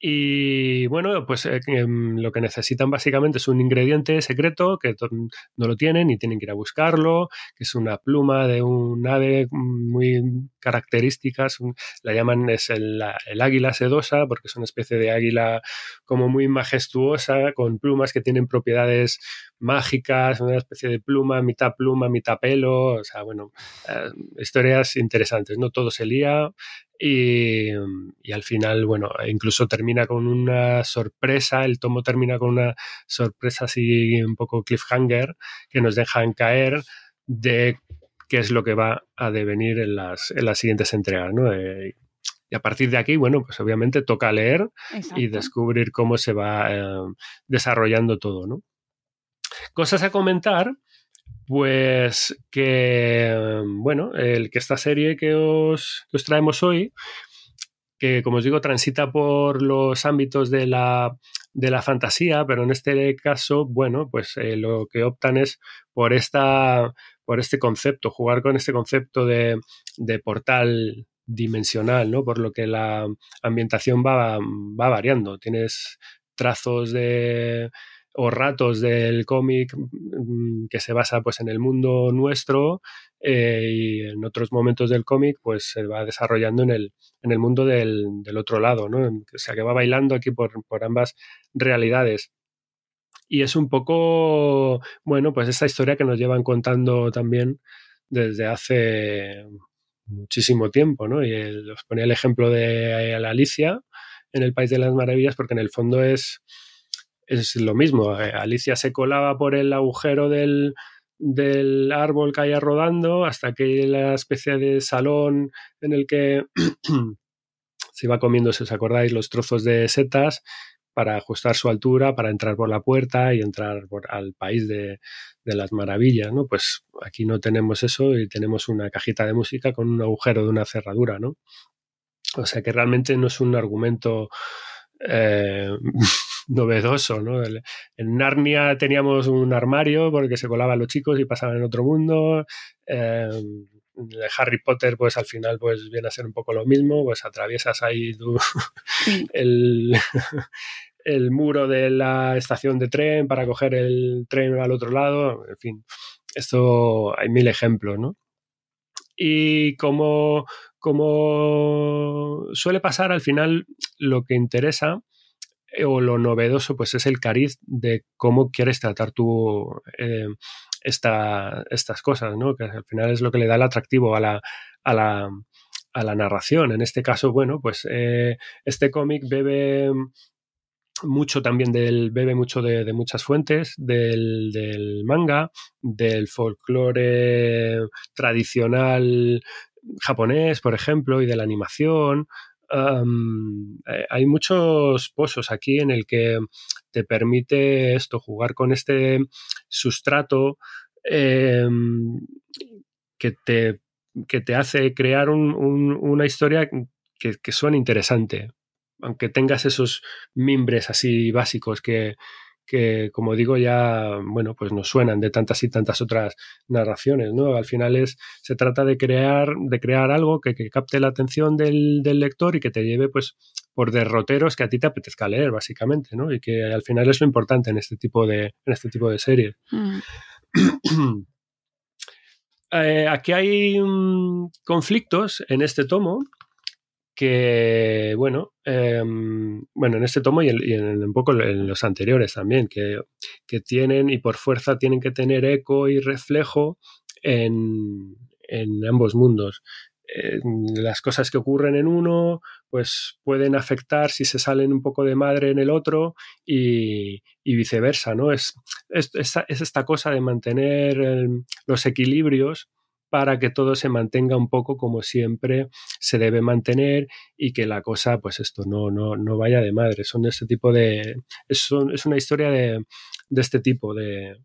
Y bueno, pues eh, lo que necesitan básicamente es un ingrediente secreto que no lo tienen y tienen que ir a buscarlo, que es una pluma de un ave muy característica, la llaman es el, el, águila sedosa porque es una especie de águila como muy majestuosa con plumas que tienen propiedades mágicas, una especie de pluma, mitad pluma, mitad pelo, o sea, bueno, eh, historias interesantes, ¿no? Todo se lía, y, y, al final, bueno, incluso termina con una sorpresa, el tomo termina con una sorpresa así un poco cliffhanger que nos dejan caer de qué es lo que va a devenir en las, en las siguientes entregas, ¿no? Eh, y a partir de aquí, bueno, pues obviamente toca leer Exacto. y descubrir cómo se va eh, desarrollando todo, ¿no? Cosas a comentar, pues que, bueno, el que esta serie que os, que os traemos hoy, que como os digo, transita por los ámbitos de la, de la fantasía, pero en este caso, bueno, pues eh, lo que optan es por esta por este concepto, jugar con este concepto de, de portal dimensional, ¿no? Por lo que la ambientación va, va variando. Tienes trazos de o ratos del cómic mm, que se basa pues en el mundo nuestro eh, y en otros momentos del cómic pues se va desarrollando en el, en el mundo del, otro lado, ¿no? O sea que va bailando aquí por, por ambas realidades. Y es un poco, bueno, pues esta historia que nos llevan contando también desde hace muchísimo tiempo, ¿no? Y os ponía el ejemplo de la Alicia en el País de las Maravillas porque en el fondo es, es lo mismo. Eh, Alicia se colaba por el agujero del, del árbol que haya rodando hasta que la especie de salón en el que se iba comiendo, si os acordáis, los trozos de setas para ajustar su altura, para entrar por la puerta y entrar al país de, las maravillas, ¿no? Pues aquí no tenemos eso y tenemos una cajita de música con un agujero de una cerradura, ¿no? O sea que realmente no es un argumento eh, novedoso, ¿no? En Narnia teníamos un armario porque se colaban los chicos y pasaban en otro mundo. Eh, Harry Potter, pues al final, pues viene a ser un poco lo mismo, pues atraviesas ahí el, el muro de la estación de tren para coger el tren al otro lado, en fin, esto hay mil ejemplos, ¿no? Y como, como suele pasar, al final lo que interesa o lo novedoso pues es el cariz de cómo quieres tratar tú eh, estas cosas, ¿no? Que al final es lo que le da el atractivo a la, a la, a la narración. En este caso, bueno, pues eh, este cómic bebe mucho también del, bebe mucho de, muchas fuentes, del, manga, del folclore tradicional japonés, por ejemplo, y de la animación. Eh, hay muchos pozos aquí en el que te permite esto, jugar con este sustrato em, que, te, que, te, hace crear una historia que, que suena interesante aunque tengas esos mimbres así básicos que, que, como digo, ya, bueno, pues nos suenan de tantas y tantas otras narraciones, ¿no? Al final es, se trata de crear, de crear algo que, capte la atención del, lector y que te lleve, pues, por derroteros que a ti te apetezca leer, básicamente, ¿no? Y que al final es lo importante en este tipo de, en este tipo de series. Mm. Eh, aquí hay mm, conflictos en este tomo que, bueno, em, bueno, en este tomo y, en, un poco en los anteriores también, que, tienen y por fuerza tienen que tener eco y reflejo en, ambos mundos. las cosas que ocurren en uno, pues pueden afectar si se salen un poco de madre en el otro y, viceversa, ¿no? Es, es, esta cosa de mantener em, los equilibrios para que todo se mantenga un poco como siempre se debe mantener y que la cosa, pues esto, no, no, no vaya de madre. Son este tipo de. Es, es una historia de, de este tipo de,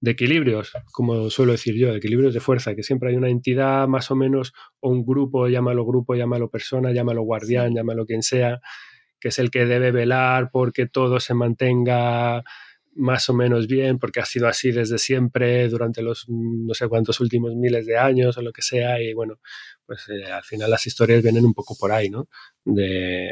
de equilibrios, como suelo decir yo, de equilibrios de fuerza, que siempre hay una entidad más o menos, o un grupo, llámalo grupo, llámalo persona, llámalo guardián, llámalo quien sea, que es el que debe velar porque todo se mantenga más o menos bien, porque ha sido así desde siempre, durante los no sé cuántos últimos miles de años o lo que sea, y bueno, pues eh, al final las historias vienen un poco por ahí, ¿no? De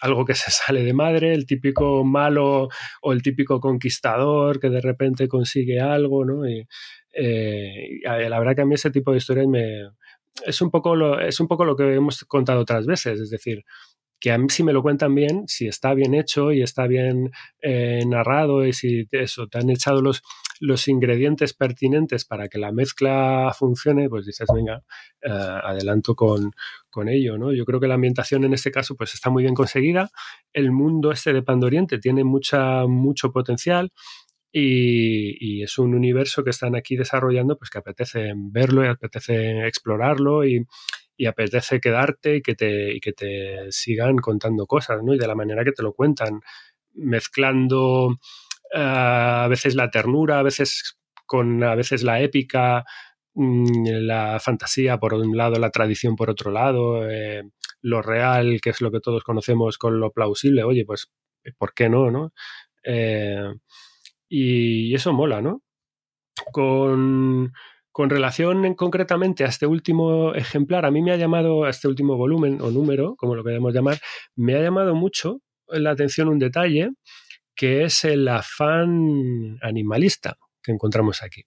algo que se sale de madre, el típico malo o el típico conquistador que de repente consigue algo, ¿no? Y, eh, la verdad que a mí ese tipo de historias me... Es un, poco es un poco lo que hemos contado otras veces, es decir, que a mí si me lo cuentan bien, si está bien hecho y está bien eh, narrado y si eso, te han echado los, los ingredientes pertinentes para que la mezcla funcione, pues dices, venga, eh, adelanto con, con, ello, ¿no? Yo creo que la ambientación en este caso pues está muy bien conseguida, el mundo este de Pandoriente tiene mucha, mucho potencial, y, es un universo que están aquí desarrollando, pues que apetece verlo y apetece explorarlo y, y apetece quedarte y que te, que te sigan contando cosas, ¿no? Y de la manera que te lo cuentan, mezclando eh, a veces la ternura, a veces con a veces la épica, mm, la fantasía por un lado, la tradición por otro lado, eh, lo real, que es lo que todos conocemos, con lo plausible, oye, pues, ¿por qué no? no? Eh, y eso mola, ¿no? Con, con relación concretamente a este último ejemplar, a mí me ha llamado, a este último volumen o número, como lo queremos llamar, me ha llamado mucho la atención un detalle que es el afán animalista que encontramos aquí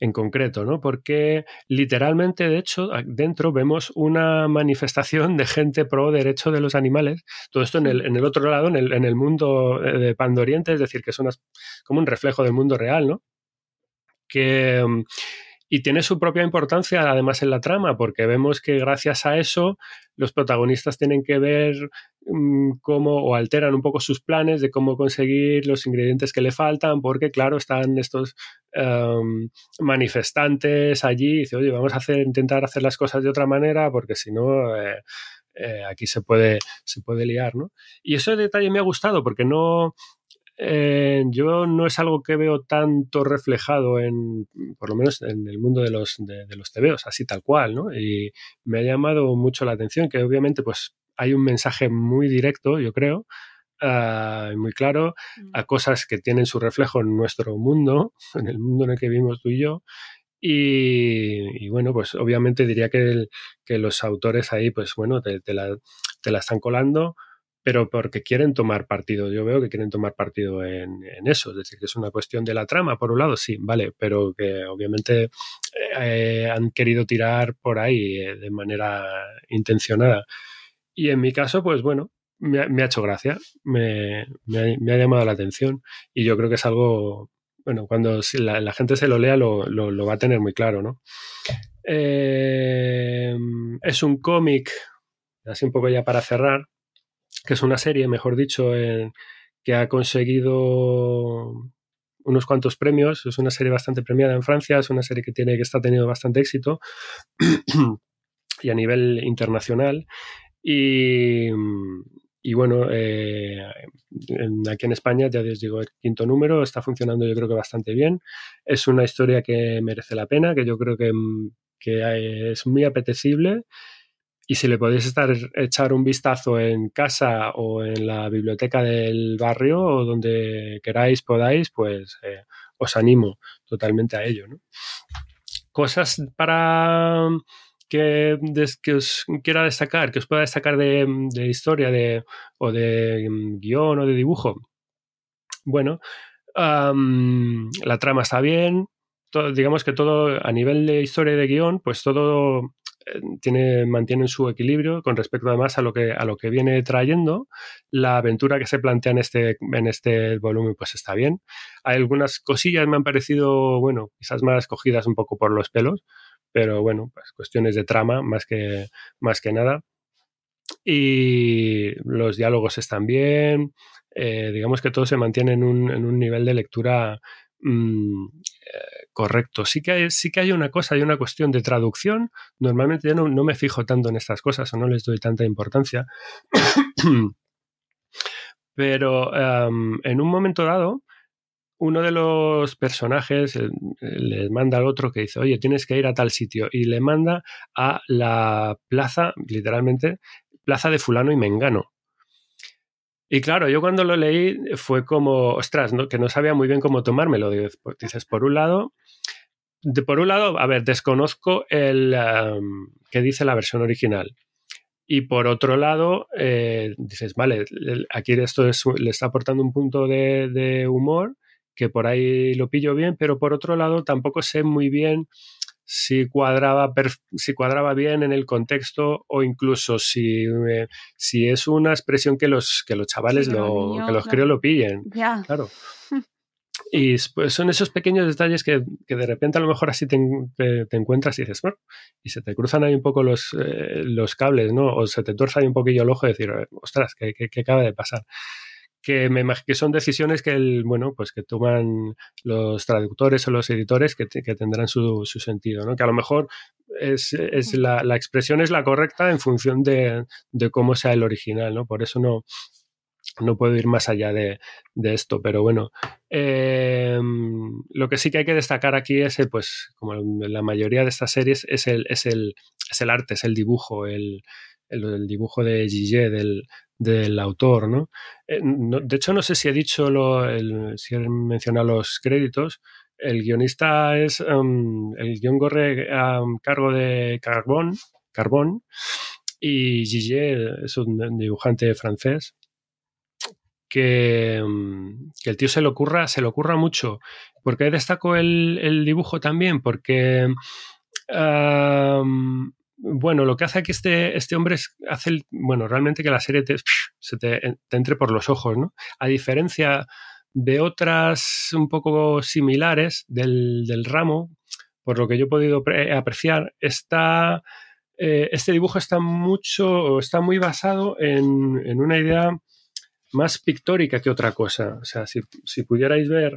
en concreto, ¿no? Porque literalmente, de hecho, dentro vemos una manifestación de gente pro derecho de los animales. Todo esto en el, en el otro lado, en el, en el mundo de Pandoriente, es decir, que es como un reflejo del mundo real, ¿no? Que, y tiene su propia importancia además en la trama, porque vemos que gracias a eso los protagonistas tienen que ver mm, cómo o alteran un poco sus planes de cómo conseguir los ingredientes que le faltan, porque claro, están estos em, manifestantes allí y dice, oye, vamos a intentar hacer las cosas de otra manera, porque si no... Eh, eh, aquí se puede, se puede liar, ¿no? Y ese detalle me ha gustado porque no, eh, yo no es algo que veo tanto reflejado en, por lo menos en el mundo de los, de, los TVOs, así tal cual, ¿no? Y me ha llamado mucho la atención que obviamente pues hay un mensaje muy directo, yo creo, uh, muy claro, a mm. cosas que tienen su reflejo en nuestro mundo, en el mundo en el que vivimos tú y yo. Y, bueno, pues obviamente diría que, que, los autores ahí, pues bueno, te, la, te la están colando pero porque quieren tomar partido. Yo veo que quieren tomar partido en, eso, es decir, que es una cuestión de la trama, por un lado, sí, vale, pero que obviamente eh, han querido tirar por ahí eh, de manera intencionada. Y en mi caso, pues bueno, me, ha hecho gracia, me, ha, llamado la atención y yo creo que es algo, bueno, cuando la, gente se lo lea lo, va a tener muy claro, ¿no? Eh, es un cómic, así un poco ya para cerrar, que es una serie, mejor dicho, que ha conseguido unos cuantos premios. Es una serie bastante premiada en Francia, es una serie que, tiene, que está teniendo bastante éxito y a nivel internacional. Y, bueno, eh, aquí en España, ya les digo, el quinto número está funcionando yo creo que bastante bien. Es una historia que merece la pena, que yo creo que, que es muy apetecible y si le podéis estar, echar un vistazo en casa o en la biblioteca del barrio o donde queráis, podáis, pues eh, os animo totalmente a ello. Cosas para que, que, os quiera destacar, que os pueda destacar de, historia de, o de mm, guion o de dibujo. Bueno, la trama está bien. digamos que todo a nivel de historia y de guion, pues todo tiene, mantienen su equilibrio con respecto además a lo que, a lo que viene trayendo. La aventura que se plantea en este, en este volumen pues está bien. Hay algunas cosillas me han parecido, bueno, quizás más cogidas un poco por los pelos, pero bueno, pues cuestiones de trama más que, nada. Y los diálogos están bien. Eh, digamos que todo se mantiene en un nivel de lectura mm, correcto. Sí que, hay, sí que hay una cosa, hay una cuestión de traducción. Normalmente yo no, me fijo tanto en estas cosas o no les doy tanta importancia. Pero em, en un momento dado, uno de los personajes eh, le manda al otro que dice, oye, tienes que ir a tal sitio. Y le manda a la plaza, literalmente, plaza de fulano y mengano. Y claro, yo cuando lo leí fue como, ostras, que no sabía muy bien cómo tomármelo. Dices, por un lado, de, por un lado, a ver, desconozco el que dice la versión original. Y por otro lado, eh, dices, vale, aquí esto le está aportando un punto de, humor que por ahí lo pillo bien, pero por otro lado tampoco sé muy bien si cuadraba, si cuadraba bien en el contexto o incluso si, eh, si es una expresión que los, que los chavales, lo, que los críos lo pillen. Claro. Y pues son esos pequeños detalles que, que, de repente a lo mejor así te, te, encuentras y dices, bueno, y se te cruzan ahí un poco los, eh, los cables, ¿no? O se te tuerza ahí un poquillo el ojo y decir, ostras, ¿qué, qué, qué acaba de pasar? Que, me, que son decisiones que el, bueno, pues que toman los traductores o los editores que, que tendrán su, su, sentido, ¿no? Que a lo mejor es, es la, la, expresión es la correcta en función de, de, cómo sea el original, ¿no? Por eso no, no puedo ir más allá de, de esto, pero bueno, eh, lo que sí que hay que destacar aquí es, el, pues, como la mayoría de estas series, es el, es el, es el arte, es el dibujo, el, el, dibujo de Gigi, del, del autor, eh, ¿no? De hecho, no sé si he dicho, lo, si he mencionado los créditos. El guionista es, um, el guion corre a cargo de Carbón, Carbón y Gigi es un dibujante francés que, mm, que, el tío se lo ocurra, se lo ocurra mucho. ¿Por qué destaco el, el dibujo también? Porque um, bueno, lo que hace aquí este, este hombre es hace bueno, realmente que la serie te, se te, te, entre por los ojos, ¿no? A diferencia de otras un poco similares del, del ramo, por lo que yo he podido apreciar, está, eh, este dibujo está mucho, está muy basado en, en, una idea más pictórica que otra cosa. O sea, si, si pudierais ver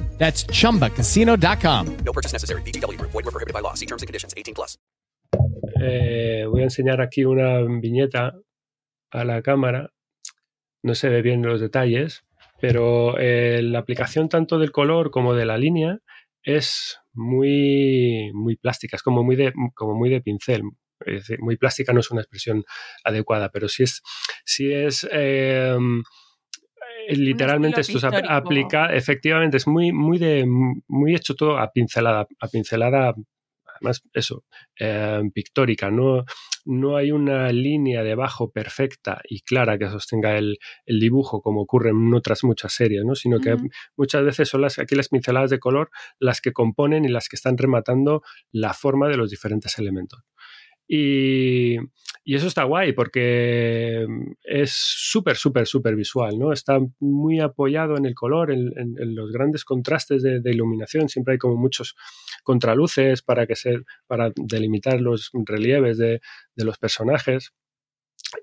That's chumbacasino.com. No purchase necessary. BGW. Void were prohibited by law. See terms and conditions 18 plus. Eh, voy a enseñar aquí una viñeta a la cámara. No se ve bien los detalles, pero eh, la aplicación tanto del color como de la línea es muy, muy plástica, es como muy de, como muy de pincel. Es decir, muy plástica no es una expresión adecuada, pero sí es, sí es eh, literalmente esto se aplica, efectivamente, es muy, muy de muy hecho todo a pincelada, a pincelada, además, eso, eh, pictórica, no, no hay una línea debajo perfecta y clara que sostenga el, el dibujo, como ocurre en otras muchas series, ¿no? sino que uh -huh. muchas veces son las, aquí las pinceladas de color las que componen y las que están rematando la forma de los diferentes elementos. Y, y, eso está guay porque es súper, súper, súper visual, ¿no? Está muy apoyado en el color, en, los grandes contrastes de, iluminación. Siempre hay como muchos contraluces para, que se, para delimitar los relieves de, los personajes.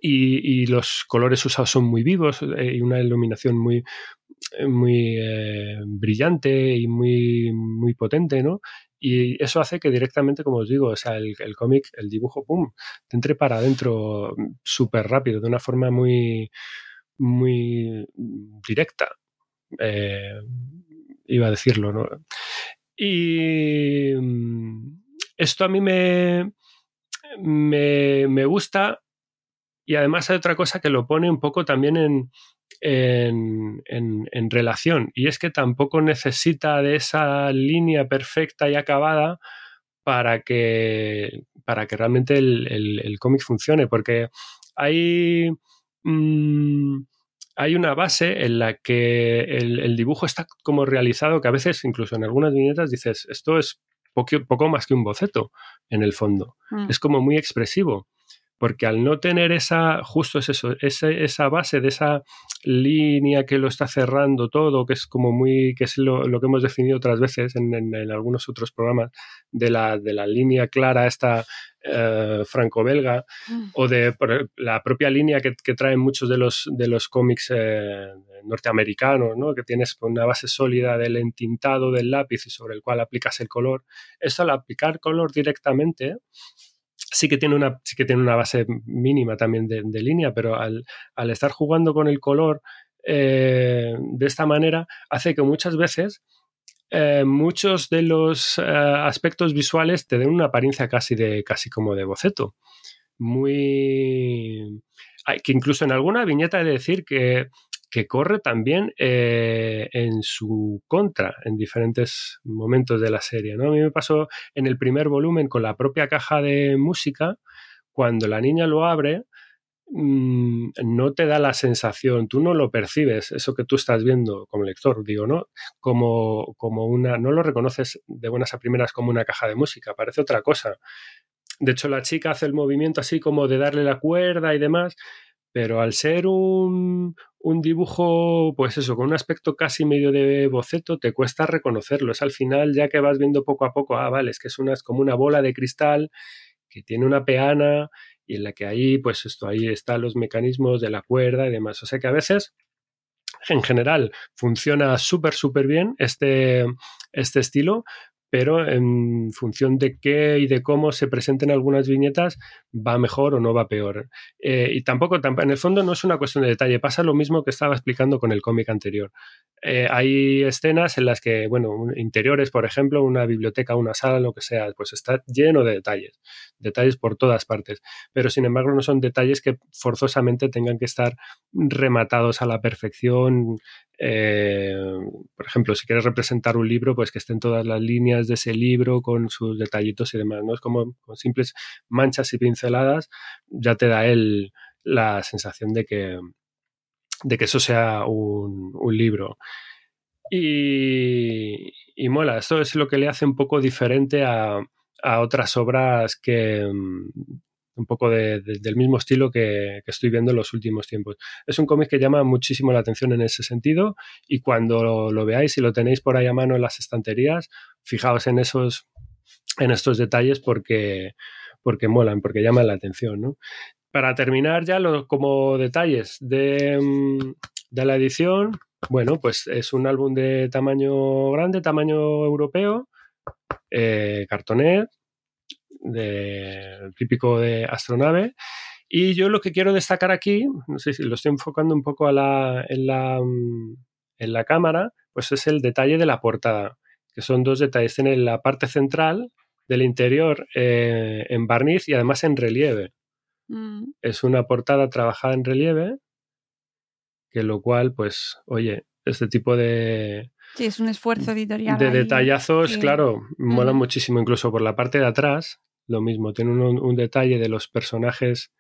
Y, y, los colores usados son muy vivos eh, y una iluminación muy, muy eh, brillante y muy, muy potente, ¿no? Y eso hace que directamente, como os digo, o sea, el, el cómic, el dibujo, ¡pum!, te entre para adentro súper rápido, de una forma muy, muy directa. Eh, iba a decirlo, ¿no? Y esto a mí me, me, me gusta y además hay otra cosa que lo pone un poco también en, en, en, en, relación. Y es que tampoco necesita de esa línea perfecta y acabada para que, para que realmente el, el, el cómic funcione. Porque hay, mmm, hay una base en la que el, dibujo está como realizado que a veces, incluso en algunas viñetas, dices, esto es poco, poco más que un boceto en el fondo. Mm. Es como muy expresivo porque al no tener esa, justo es eso, ese, esa base de esa línea que lo está cerrando todo, que es como muy, que es lo, lo que hemos definido otras veces en, en, en, algunos otros programas, de la, de la línea clara esta eh, franco-belga, mm. o de la propia línea que, que, traen muchos de los, de los cómics eh, norteamericanos, ¿no? que tienes una base sólida del entintado del lápiz y sobre el cual aplicas el color. Eso al aplicar color directamente, sí que tiene una, sí que tiene una base mínima también de, de línea, pero al, al, estar jugando con el color eh, de esta manera hace que muchas veces eh, muchos de los eh, aspectos visuales te den una apariencia casi de casi como de boceto. Muy que incluso en alguna viñeta he de decir que que corre también eh, en su contra en diferentes momentos de la serie. ¿no? A mí me pasó en el primer volumen con la propia caja de música, cuando la niña lo abre, mm, no te da la sensación, tú no lo percibes, eso que tú estás viendo como lector, digo, ¿no? Como, como una, no lo reconoces de buenas a primeras como una caja de música, parece otra cosa. De hecho, la chica hace el movimiento así como de darle la cuerda y demás, pero al ser un, un dibujo, pues eso, con un aspecto casi medio de boceto, te cuesta reconocerlo. Es al final, ya que vas viendo poco a poco, ah, vale, es que es, una, como una bola de cristal que tiene una peana y en la que ahí, pues esto, ahí están los mecanismos de la cuerda y demás. O sea que a veces, en general, funciona súper, súper bien este, este estilo, pero en función de qué y de cómo se presenten algunas viñetas, va mejor o no va peor. Eh, y tampoco, en el fondo no es una cuestión de detalle, pasa lo mismo que estaba explicando con el cómic anterior. Eh, hay escenas en las que, bueno, interiores, por ejemplo, una biblioteca, una sala, lo que sea, pues está lleno de detalles, detalles por todas partes, pero sin embargo no son detalles que forzosamente tengan que estar rematados a la perfección, eh, por ejemplo, si quieres representar un libro, pues que estén todas las líneas de ese libro con sus detallitos y demás, ¿no? Es como con simples manchas y pinceladas, ya te da él la sensación de que, de que eso sea un, libro. Y, y, mola, esto es lo que le hace un poco diferente a, a otras obras que, un poco del mismo estilo que, estoy viendo en los últimos tiempos. Es un cómic que llama muchísimo la atención en ese sentido y cuando lo, veáis y lo tenéis por ahí a mano en las estanterías, fijaos en esos en estos detalles porque, porque molan, porque llaman la atención. Para terminar ya como detalles de, de la edición, bueno, pues es un álbum de tamaño grande, tamaño europeo, eh, cartonet, de, típico de astronave. Y yo lo que quiero destacar aquí, no sé si lo estoy enfocando un poco a la, en, la, mm, en la cámara, pues es el detalle de la portada, que son dos detalles. Tiene la parte central del interior eh, en barniz y además en relieve. Mm. Es una portada trabajada en relieve, que lo cual, pues, oye, este tipo de, Sí, es un esfuerzo editorial. De detallazos, claro, mola muchísimo, incluso por la parte de atrás, lo mismo, tiene un, detalle de los personajes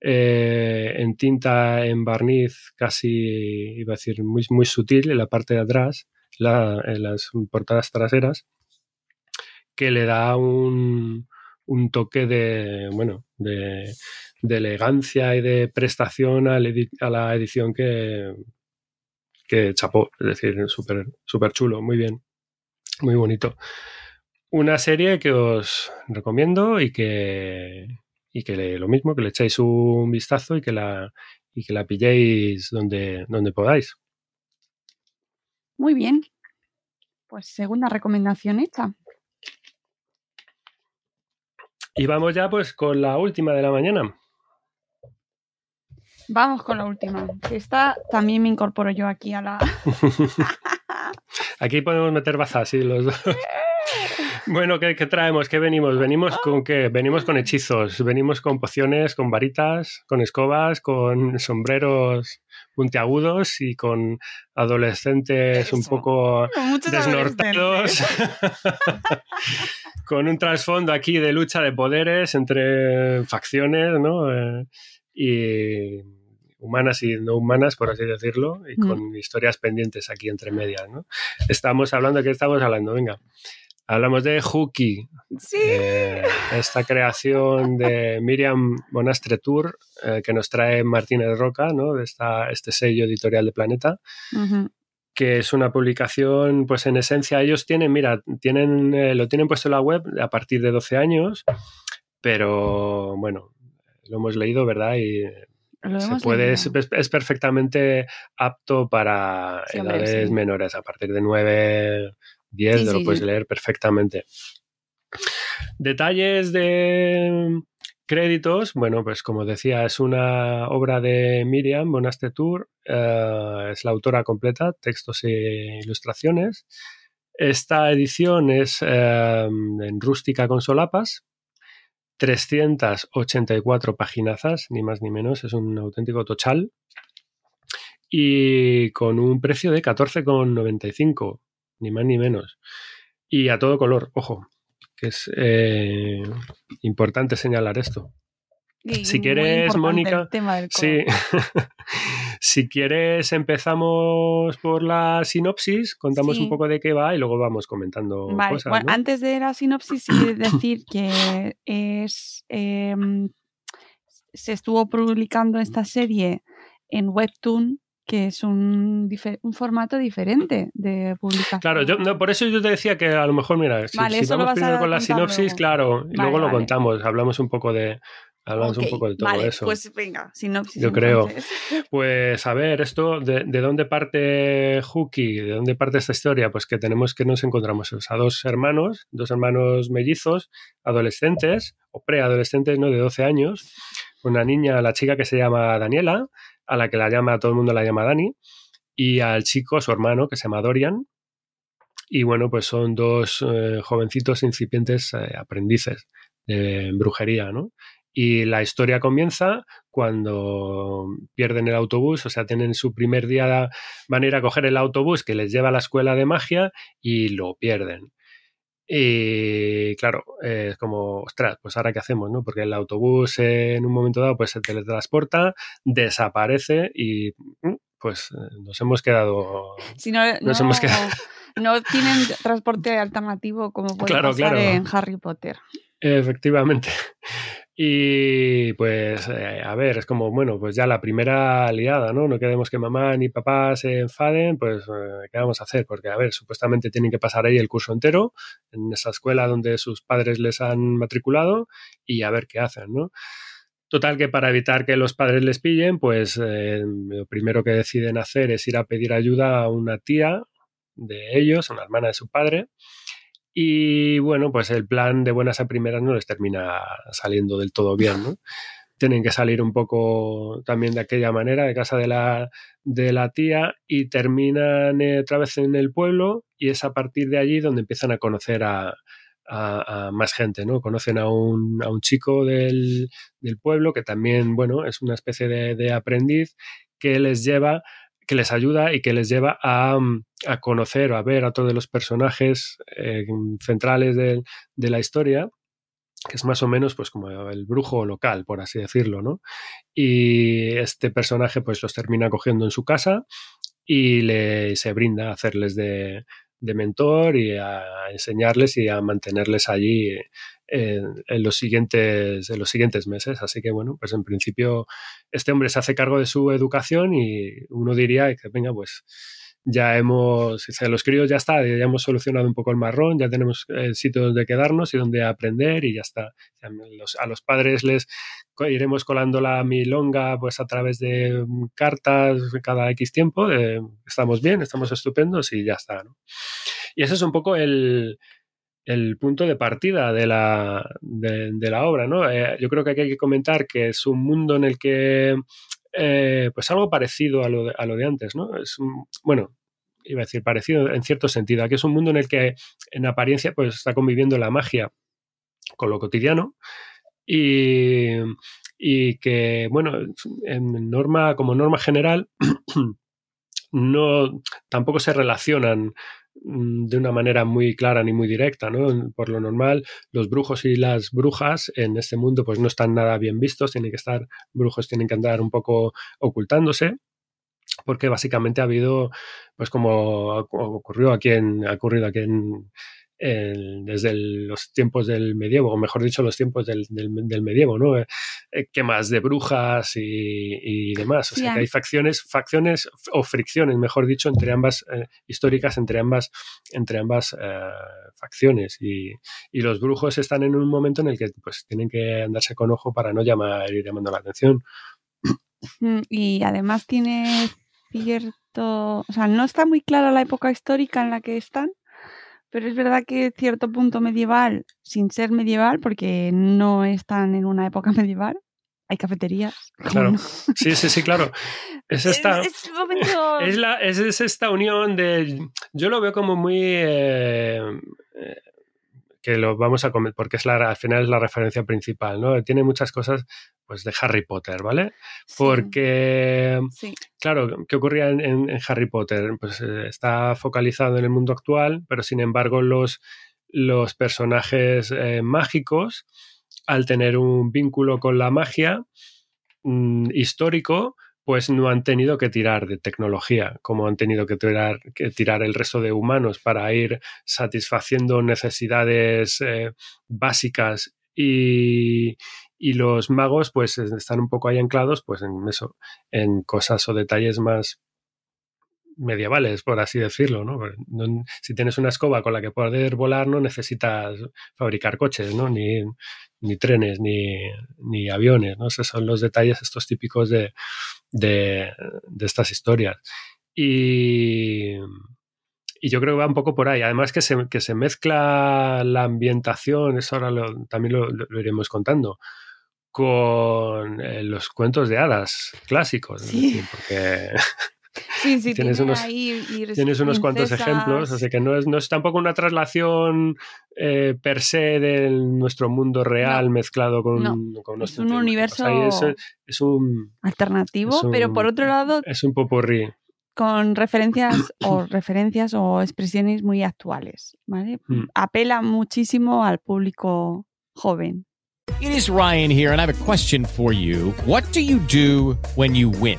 eh, en tinta, en barniz, casi, iba a decir, muy, muy sutil en la parte de atrás, en las portadas traseras, que le da un, un toque de, bueno, de, elegancia y de prestación a, la edición que, que chapó, es decir, súper super chulo, muy bien, muy bonito una serie que os recomiendo y que, y que lo mismo, que le echéis un vistazo y que la, y que la pilléis donde, donde podáis. Muy bien. Pues segunda recomendación hecha. Y vamos ya pues con la última de la mañana. Vamos con la última. Esta también me incorporo yo aquí a la. aquí podemos meter bazas, sí, los dos. Bueno, ¿qué, traemos? ¿Qué venimos? ¿Venimos con qué? Venimos con hechizos, venimos con pociones, con varitas, con escobas, con sombreros puntiagudos y con adolescentes un poco desnortados. con un trasfondo aquí de lucha de poderes entre facciones, ¿no? Eh, y humanas y no humanas, por así decirlo, y mm. con historias pendientes aquí entre medias, ¿no? Estamos hablando, ¿de qué estamos hablando? Venga. Hablamos de Hooky, eh, esta creación de Miriam Monastre Tour eh, que nos trae Martínez Roca, ¿no? de esta, este sello editorial de Planeta, que es una publicación, pues en esencia ellos tienen, mira, tienen, eh, lo tienen puesto en la web a partir de 12 años, pero bueno, lo hemos leído, ¿verdad? Y se puede, es, perfectamente apto para edades menores, a partir de 9 10 lo puedes leer perfectamente. Detalles de créditos, bueno, pues como decía, es una obra de Miriam Bonaste Tour, eh, es la autora completa, textos e ilustraciones. Esta edición es eh, en rústica con solapas, 384 paginazas, ni más ni menos, es un auténtico tochal. y con un precio de 14,95, ni más ni menos. Y a todo color, ojo, que es eh, importante señalar esto. Y Si quieres, Mónica, Sí. si quieres, empezamos por la sinopsis, contamos Sí. un poco de qué va y luego vamos comentando Vale, cosas. bueno, ¿no? antes de la sinopsis, sí decir que es em, se estuvo publicando esta serie en Webtoon, que es un, formato diferente de publicación. Claro, yo, no, por eso yo te decía que a lo mejor, mira, si, Vale, si vamos primero con la sinopsis, luego. claro, y Vale, luego lo contamos, hablamos un poco de, hablamos un poco de todo vale, eso. Pues venga, sinopsis. Yo creo. Pues a ver, esto, de, de dónde parte Huki? ¿De dónde parte esta historia? Pues que tenemos que nos encontramos a dos hermanos, dos hermanos mellizos, adolescentes, o preadolescentes, ¿no? De 12 años. Una niña, la chica que se llama Daniela, a la que la llama, todo el mundo la llama Dani, y al chico, su hermano, que se llama Dorian. Y bueno, pues son dos eh, jovencitos incipientes eh, aprendices de brujería, ¿no? Y la historia comienza cuando pierden el autobús, o sea, tienen su primer día, van a ir a coger el autobús que les lleva a la escuela de magia y lo pierden. Y claro, eh, es como, ostras, pues ahora qué hacemos, ¿no? Porque el autobús eh, en un momento dado pues se teletransporta, desaparece y mm, pues eh, nos hemos quedado... Si no, Nos no, hemos quedado- no tienen transporte alternativo como puede Claro, pasar claro. en Harry Potter. Efectivamente. Y pues, eh, a ver, es como, bueno, pues ya la primera liada, ¿no? No queremos que mamá ni papá se enfaden, pues, eh, ¿qué vamos a hacer? Porque, a ver, supuestamente tienen que pasar ahí el curso entero, en esa escuela donde sus padres les han matriculado, y a ver qué hacen, ¿no? Total que para evitar que los padres les pillen, pues eh, lo primero que deciden hacer es ir a pedir ayuda a una tía de ellos, a una hermana de su padre, y bueno, pues el plan de buenas a primeras no les termina saliendo del todo bien, ¿no? Tienen que salir un poco también de aquella manera, de casa de la, de la tía, y terminan otra vez en el pueblo, y es a partir de allí donde empiezan a conocer a, a- a más gente, ¿no? Conocen a un, a un chico del, del pueblo que también, bueno, es una especie de, de aprendiz que les lleva que les ayuda y que les lleva a, mm, a conocer o a ver a todos los personajes eh, centrales de, de la historia, que es más o menos pues como el brujo local, por así decirlo, ¿no? Y este personaje pues los termina cogiendo en su casa y le, se brinda a hacerles de, de mentor y a enseñarles y a mantenerles allí en, en los siguientes, en los siguientes meses. Así que bueno, pues en principio este hombre se hace cargo de su educación y uno diría que venga, pues ya hemos, dice, los críos ya está, ya hemos solucionado un poco el marrón, ya tenemos eh, sitios donde quedarnos y donde aprender y ya está. Los, a los padres les iremos colando la milonga pues a través de mm, cartas cada X tiempo, de, estamos bien, estamos estupendos y ya está. ¿no? Y ese es un poco el, el punto de partida de la, de, de la obra, ¿no? Eh, yo creo que aquí hay que comentar que es un mundo en el que, eh, pues algo parecido a lo de, a lo de antes, ¿no? Es un, bueno, iba a decir parecido en cierto sentido. Aquí es un mundo en el que, en apariencia, pues está conviviendo la magia con lo cotidiano y, y que, bueno, en norma, como norma general, no tampoco se relacionan mm, de una manera muy clara ni muy directa, ¿no? Por lo normal, los brujos y las brujas en este mundo pues no están nada bien vistos, tienen que estar, brujos tienen que andar un poco ocultándose, porque básicamente ha habido, pues como ocurrió aquí en, ha ocurrido aquí en, desde el, los tiempos del medievo, o mejor dicho, los tiempos del, del, del medievo, ¿no? Eh, quemas de brujas y, y demás. O sea, Yeah. que hay facciones, facciones o fricciones, mejor dicho, entre ambas, eh, históricas entre ambas, entre ambas eh, facciones. Y, y los brujos están en un momento en el que pues tienen que andarse con ojo para no llamar, ir llamando la atención. Mm, Y además tiene cierto, o sea, no está muy clara la época histórica en la que están, pero es verdad que cierto punto medieval, sin ser medieval, porque no están en una época medieval, hay cafeterías. ¿cómo Claro. no? Sí, sí, sí, claro. Es esta. Es, es momento- Es, la, es, es esta unión de. Yo lo veo como muy. eh, que lo vamos a comer, porque es la, al final es la referencia principal, ¿no? Tiene muchas cosas pues de Harry Potter, ¿vale? Porque, claro, ¿qué ocurría en, Harry Potter? Pues eh, está focalizado en el mundo actual, pero sin embargo los, los personajes eh, mágicos, al tener un vínculo con la magia mm, histórico, pues no han tenido que tirar de tecnología, como han tenido que tirar, que tirar el resto de humanos para ir satisfaciendo necesidades eh, básicas. Y, y, los magos pues están un poco ahí anclados pues en eso, en cosas o detalles más medievales, por así decirlo, ¿no? Si tienes una escoba con la que poder volar, no necesitas fabricar coches, ¿no? Ni, ni trenes, ni, ni aviones, ¿no? Esos son los detalles estos típicos de, de, estas historias. Y, y, yo creo que va un poco por ahí. Además que se, que se mezcla la ambientación, eso ahora también lo, iremos contando, con eh, los cuentos de hadas clásicos. Sí. porque Sí, sí, tienes, unos, tienes unos cuantos ejemplos, así que no es, no es tampoco una traslación eh, per se de nuestro mundo real mezclado con, con Es un universo es, un alternativo, pero por otro lado es un popurrí con referencias o referencias o expresiones muy actuales, ¿vale? Mm. Apela muchísimo al público joven. It is Ryan here and I have a question for you. What do you do when you win?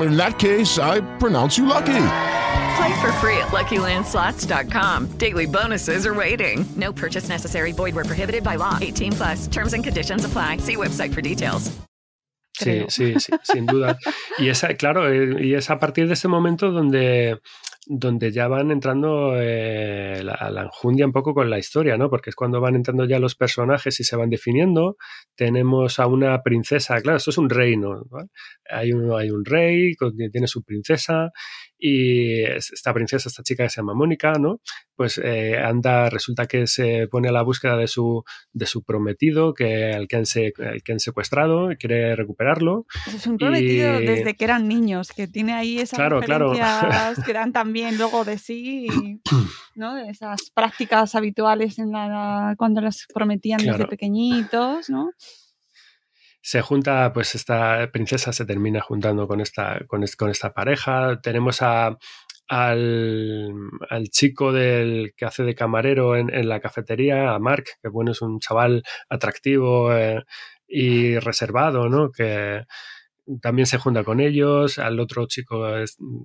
In that case, I pronounce you lucky. Play for free at LuckyLandSlots.com. Daily bonuses are waiting. No purchase necessary. Void where prohibited by law. 18 plus. Terms and conditions apply. See website for details. Sí, sí, sí, sin duda. Y esa, claro, eh, y es a partir de ese momento donde donde ya van entrando eh, la, la, enjundia un poco con la historia, ¿no? Porque es cuando van entrando ya los personajes y se van definiendo. Tenemos a una princesa, claro, esto es un reino, ¿vale? Hay un, hay un rey que tiene su princesa y esta princesa, esta chica que se llama Mónica, ¿no? Pues eh, anda, resulta que se pone a la búsqueda de su, de su prometido, que al que han, se, que han secuestrado y quiere recuperarlo. Es un prometido desde que eran niños, que tiene ahí esas claro, referencias que dan también luego de sí, ¿no? De esas prácticas habituales en la, cuando las prometían desde pequeñitos, ¿no? Se junta, pues esta princesa se termina juntando con esta, con, esta pareja. Tenemos a, al, al, chico del que hace de camarero en, en, la cafetería, a Mark, que bueno, es un chaval atractivo eh, y reservado, ¿no? Que también se junta con ellos, al otro chico,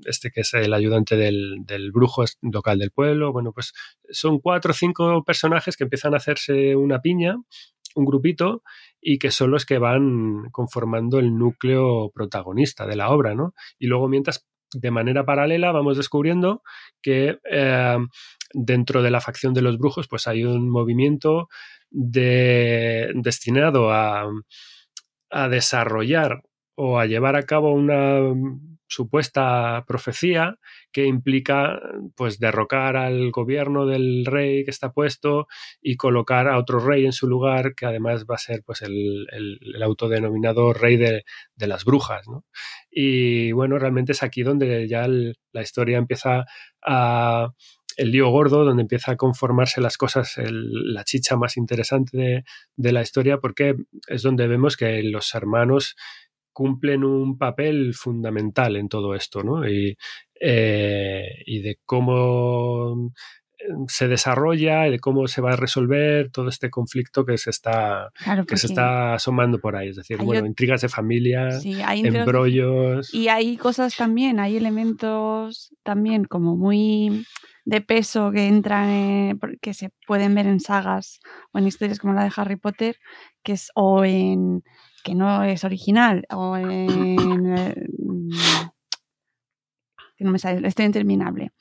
este que es el ayudante del, del brujo local del pueblo. Bueno, pues son cuatro o cinco personajes que empiezan a hacerse una piña un grupito y que son los que van conformando el núcleo protagonista de la obra, ¿no? Y luego mientras de manera paralela vamos descubriendo que eh, dentro de la facción de los brujos pues hay un movimiento de, destinado a desarrollar o a llevar a cabo una supuesta profecía que implica pues derrocar al gobierno del rey que está puesto y colocar a otro rey en su lugar que además va a ser pues el, el, autodenominado rey de, de las brujas y bueno realmente es aquí donde ya la historia empieza a el lío gordo, donde empieza a conformarse las cosas, la chicha más interesante de, la historia, porque es donde vemos que los hermanos cumplen un papel fundamental en todo esto, ¿no? Y, eh, y de cómo eh, se desarrolla y de cómo se va a resolver todo este conflicto que se está que se está asomando por ahí es decir bueno intrigas de familia embrollos y hay cosas también hay elementos también como muy de peso que entran, eh, que se pueden ver en sagas o en historias como la de Harry Potter, que es o en que no es original o en que no me sale, estoy interminable.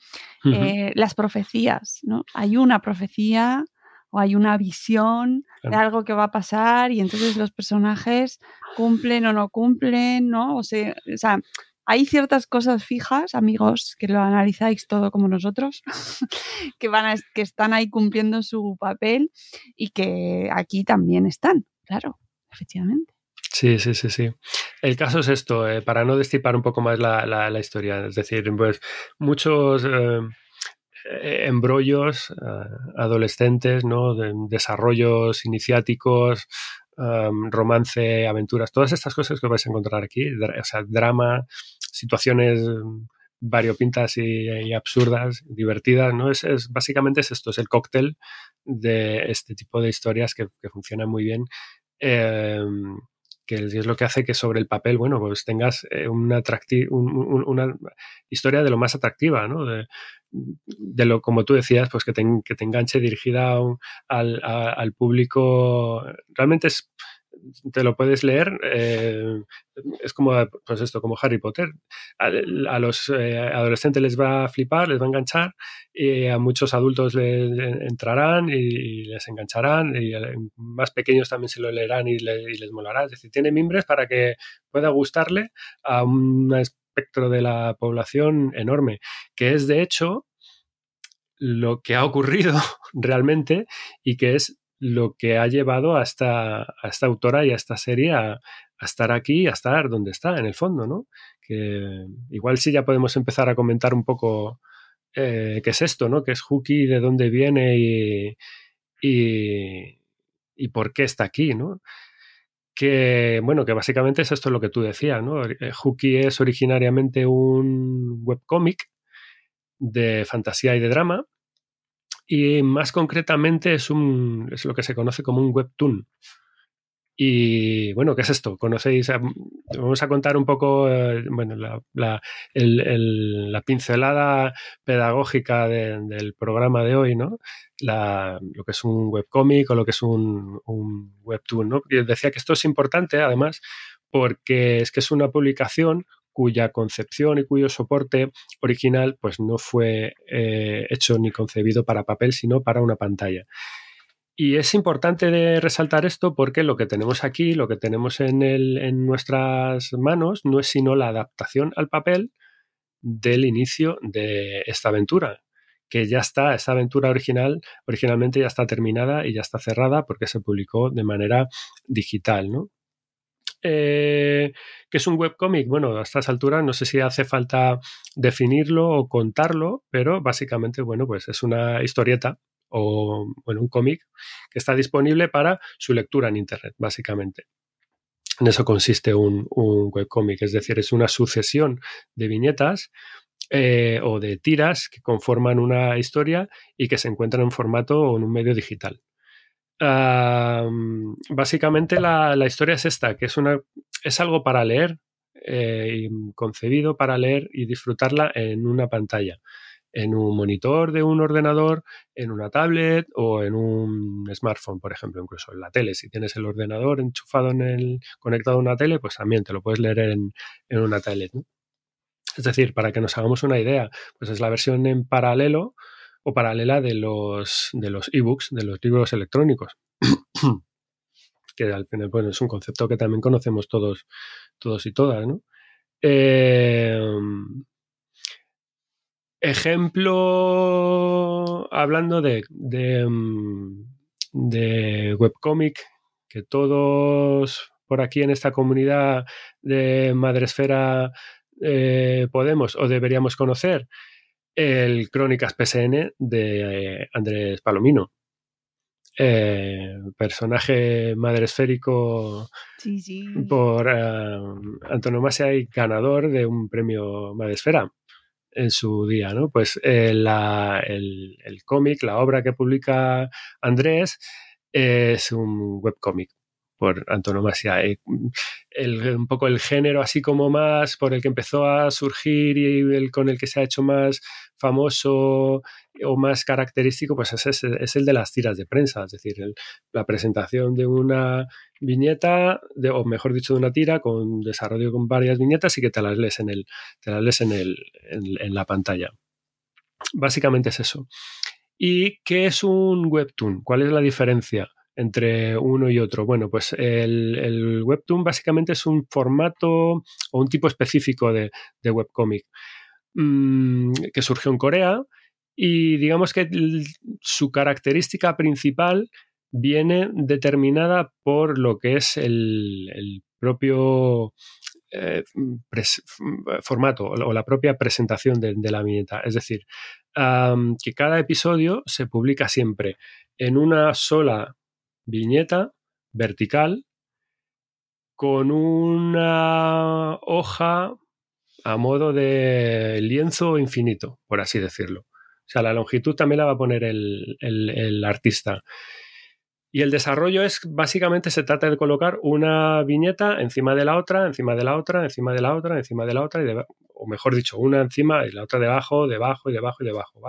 Eh, las profecías, ¿no? Hay una profecía o hay una visión de algo que va a pasar y entonces los personajes cumplen o no cumplen, ¿no? O sea, o sea, hay ciertas cosas fijas, amigos, que lo analizáis todo como nosotros, que, van a- que están ahí cumpliendo su papel y que aquí también están, claro, efectivamente. Sí, sí, sí, sí. El caso es esto, eh, para no destipar un poco más la, la- historia, es decir, pues muchos eh, eh, embrollos adolescentes, ¿no? De- desarrollos iniciáticos, um, romance, aventuras, todas estas cosas que vais a encontrar aquí, o sea, drama, situaciones mm, variopintas y, absurdas, divertidas, ¿no? Es, es- básicamente es esto, es el cóctel de este tipo de historias que, que funcionan muy bien. Que es lo que hace que sobre el papel, bueno, pues tengas eh, una, una historia de lo más atractiva, ¿no? De, lo, como tú decías, pues que te, que te enganche dirigida al, al público. Realmente es, te lo puedes leer, eh, es como, pues esto, como Harry Potter. A, los eh, adolescentes les va a flipar, les va a enganchar, y a muchos adultos les entrarán y les engancharán, y más pequeños también se lo leerán y, le- y les molará. Es decir, tiene mimbres para que pueda gustarle a un espectro de la población enorme, que es de hecho lo que ha ocurrido realmente y que es lo que ha llevado a esta, autora y a esta serie a, estar aquí, a estar donde está, en el fondo, ¿no? Que igual sí ya podemos empezar a comentar un poco eh, qué es esto, ¿no? ¿Qué es Hooky, de dónde viene y, y, por qué está aquí, ¿no? Que, bueno, que básicamente es esto lo que tú decías, ¿no? Eh, Hooky es originariamente un webcómic de fantasía y de drama y más concretamente es, un, es lo que se conoce como un webtoon. Y bueno, ¿qué es esto? ¿Conocéis? Vamos a contar un poco eh, bueno, la, la, la pincelada pedagógica de- del programa de hoy, ¿no? La- lo que es un webcómic o lo que es un, un webtoon, ¿no? Y decía que esto es importante, además, porque es que es una publicación cuya concepción y cuyo soporte original pues no fue eh, hecho ni concebido para papel, sino para una pantalla. Y es importante de resaltar esto porque lo que tenemos aquí, lo que tenemos en, en nuestras manos, no es sino la adaptación al papel del inicio de esta aventura, que ya está, esta aventura original, originalmente ya está terminada y ya está cerrada porque se publicó de manera digital, ¿no? Eh, ¿Qué es un webcómic? Bueno, a estas alturas no sé si hace falta definirlo o contarlo, pero básicamente, bueno, pues es una historieta o, bueno, un cómic que está disponible para su lectura en Internet, básicamente. En eso consiste un, un webcómic, es decir, es una sucesión de viñetas eh, o de tiras que conforman una historia y que se encuentran en formato o en un medio digital. Básicamente la, la, historia es esta, que es, una, es algo para leer, eh, concebido para leer y disfrutarla en una pantalla, en un monitor de un ordenador, en una tablet o en un smartphone, por ejemplo, incluso en la tele. Si tienes el ordenador enchufado en el, conectado a una tele, pues también te lo puedes leer en, en una tablet. Es decir, para que nos hagamos una idea, pues es la versión en paralelo paralela de los de los ebooks, de los libros electrónicos. que al final bueno, es un concepto que también conocemos todos, todos y todas, ¿no? Eh, ejemplo, hablando de, de, de webcomic, que todos por aquí en esta comunidad de Madresfera eh, podemos o deberíamos conocer, el Crónicas PSN de eh, Andrés Palomino. Eh, personaje madresférico sí, sí. por uh, antonomasia y ganador de un premio Madresfera en su día, ¿no? Pues eh, la, el, el cómic, la obra que publica Andrés es un webcómic por antonomasia. Eh, el, un poco el género así como más por el que empezó a surgir y el con el que se ha hecho más famoso o más característico, pues es, es, el de las tiras de prensa, es decir, la presentación de una viñeta, o mejor dicho, de una tira con desarrollo con varias viñetas y que te las lees en, el, te las en, el, en la pantalla. Básicamente es eso. ¿Y qué es un webtoon? ¿Cuál es la diferencia? Entre uno y otro? Bueno, pues el, Webtoon básicamente es un formato o un tipo específico de, webcomic mm, que surgió en Corea y digamos que su característica principal viene determinada por lo que es el, propio eh, formato o la propia presentación de, la viñeta. Es decir, que cada episodio se publica siempre en una sola viñeta vertical con una hoja a modo de lienzo infinito, por así decirlo. O sea, la longitud también la va a poner el, artista. Y el desarrollo es, básicamente, se trata de colocar una viñeta encima de la otra, encima de la otra, encima de la otra, encima de la otra, y o mejor dicho, una encima y la otra debajo, debajo y debajo y debajo,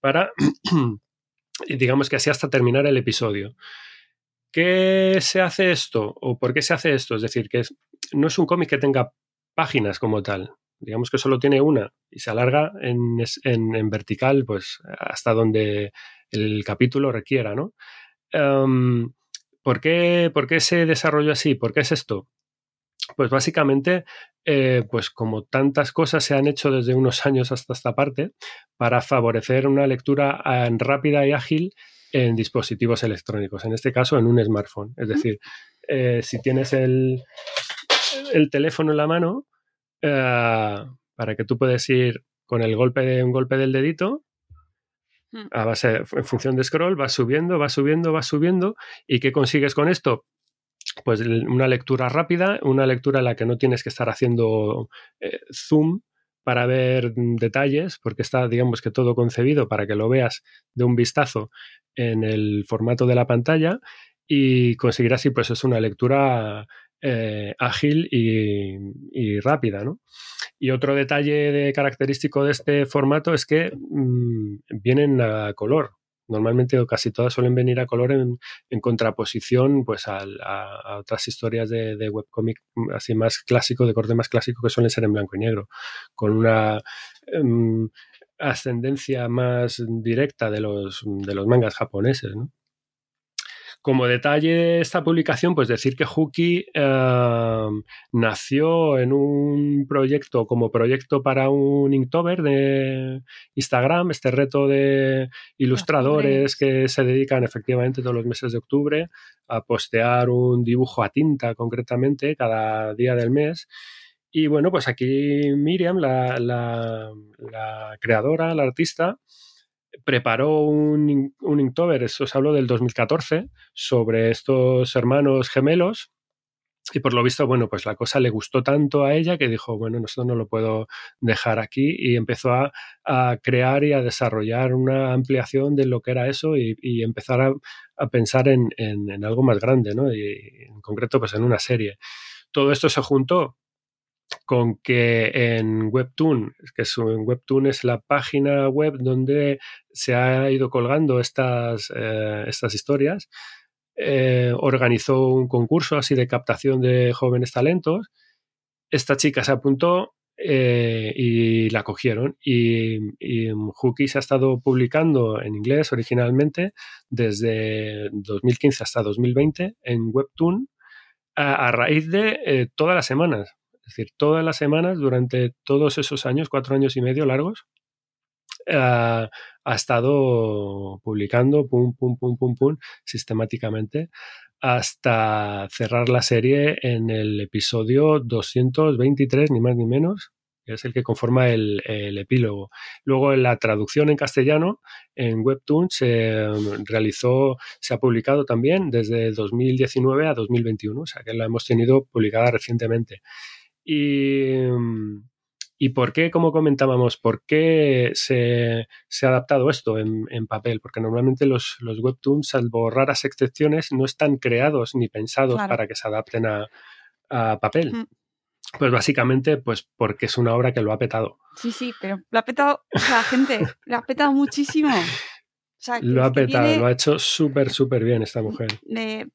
Para, digamos que así hasta terminar el episodio. ¿Qué se hace esto? ¿O por qué se hace esto? Es decir, que no es un cómic que tenga páginas como tal. Digamos que solo tiene una y se alarga en, vertical, pues hasta donde el capítulo requiera, ¿no? Em, ¿por, qué, ¿Por qué se desarrolló así? ¿Por qué es esto? Pues básicamente, eh, pues como tantas cosas se han hecho desde unos años hasta esta parte, para favorecer una lectura eh, rápida y ágil en dispositivos electrónicos, en este caso en un smartphone. Es decir, eh, si tienes el, el, teléfono en la mano, eh, para que tú puedas ir con el golpe de un golpe del dedito, hmm. a base, en función de scroll, vas subiendo, vas subiendo, vas subiendo. ¿Y qué consigues con esto? Pues una lectura rápida, una lectura en la que no tienes que estar haciendo eh, zoom para ver detalles, porque está, digamos que todo concebido para que lo veas de un vistazo en el formato de la pantalla y conseguir así, pues es una lectura eh, ágil y, rápida, ¿no? Y otro detalle de característico de este formato es que mm, vienen a color, normalmente o casi todas suelen venir a color en, contraposición pues a, otras historias de, webcomic así más clásico, de corte más clásico que suelen ser en blanco y negro, con una em, ascendencia más directa de los, de los mangas japoneses. ¿no? Como detalle de esta publicación, pues decir que Huki em, nació en un proyecto, como proyecto para un Inktober de Instagram, este reto de ilustradores que se dedican efectivamente todos los meses de octubre a postear un dibujo a tinta concretamente cada día del mes. Y bueno, pues aquí Miriam, la, la creadora, la artista, preparó un, un Inktober, eso os hablo del 2014, sobre estos hermanos gemelos. Y por lo visto, bueno, pues la cosa le gustó tanto a ella que dijo, bueno, esto no lo puedo dejar aquí y empezó a, crear y a desarrollar una ampliación de lo que era eso y, empezar a, pensar en, en, algo más grande, ¿no? Y en concreto, pues en una serie. Todo esto se juntó con que en Webtoon, que es, Webtoon es la página web donde se ha ido colgando estas, eh, estas historias, eh, organizó un concurso así de captación de jóvenes talentos. Esta chica se apuntó eh, y la cogieron. Y, y se ha estado publicando en inglés originalmente desde 2015 hasta 2020 en Webtoon a raíz de todas las semanas. Es decir, todas las semanas, durante todos esos años, cuatro años y medio largos, eh, ha estado publicando pum, pum, pum, pum, pum, sistemáticamente hasta cerrar la serie en el episodio 223, ni más ni menos, que es el que conforma el, epílogo. Luego, en la traducción en castellano, en Webtoon, se realizó, se ha publicado también desde 2019 a 2021, o sea que la hemos tenido publicada recientemente. Y, ¿Y por qué, como comentábamos, por qué se, se ha adaptado esto en, en, papel? Porque normalmente los, los webtoons, salvo raras excepciones, no están creados ni pensados Claro. para que se adapten a, a papel. Mm. Pues básicamente, pues porque es una obra que lo ha petado. Sí, sí, pero lo ha petado, sea, gente, lo ha petado muchísimo. O sea, Lo ha petado, lo ha hecho súper, súper bien esta mujer. de,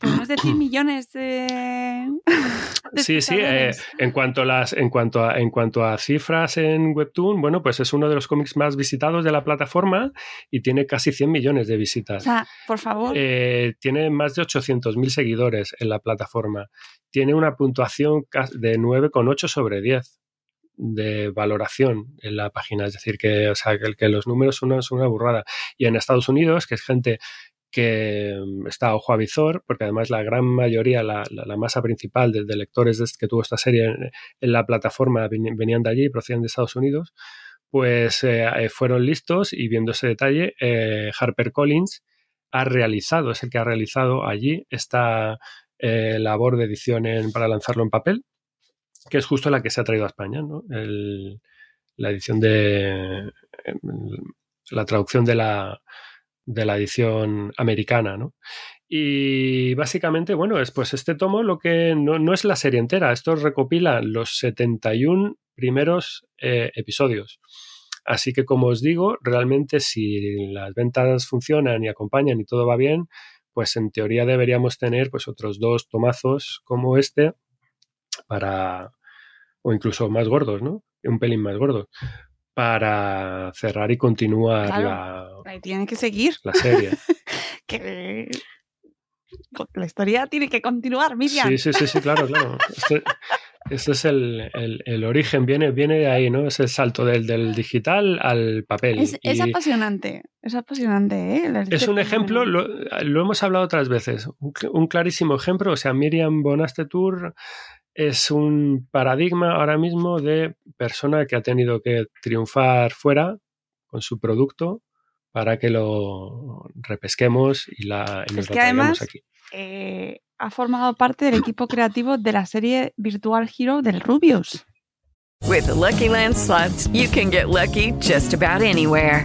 podemos decir, millones de, de Sí, sí, eh, en cuanto a las, en cuanto a, en cuanto a cifras en Webtoon, bueno, pues es uno de los cómics más visitados de la plataforma y tiene casi 100 millones de O visitas. sea, por favor, Eh, tiene más de 800.000 seguidores en la plataforma. Tiene una puntuación de 9,8 sobre 10 de valoración en la página. Es decir, que, o sea, que, los números son una, burrada. Y en Estados Unidos, que es gente que mm, está ojo a visor, porque además la gran mayoría, la, masa principal de, lectores que tuvo esta serie en, la plataforma venían de allí, procedían de Estados Unidos, pues eh, eh, fueron listos y viendo ese detalle, eh, HarperCollins ha realizado, es el que ha realizado allí esta eh, labor de edición en- para lanzarlo en papel, que es justo la que se ha traído a España, ¿no? La edición de em, la traducción de la, de la edición americana, ¿no? Y básicamente, bueno, es pues este tomo lo que no, no es la serie entera, esto recopila los 71 primeros eh, episodios. Así que, como os digo, realmente si las ventas funcionan y acompañan y todo va bien, pues en teoría deberíamos tener pues otros dos tomazos como este para, o incluso más gordos, ¿no? Un pelín más gordos, para cerrar y continuar Claro. la, ahí tiene que seguir. la serie. que la historia tiene que continuar, Miriam. Sí, sí, sí, sí, claro, claro. Este, este es el, el- el origen, viene, viene de ahí, ¿no? Es el salto del, del digital al papel. Es, apasionante, es apasionante, ¿eh? Es un ejemplo, lo, lo hemos hablado otras veces, un clarísimo ejemplo. O sea, Miriam Bonastetur es un paradigma ahora mismo de persona que ha tenido que triunfar fuera con su producto para que lo repesquemos y, la, y nos Es lo que además aquí. eh, ha formado parte del equipo creativo de la serie Virtual Hero del Rubius. With the Lucky Land slots, you can get lucky just about anywhere.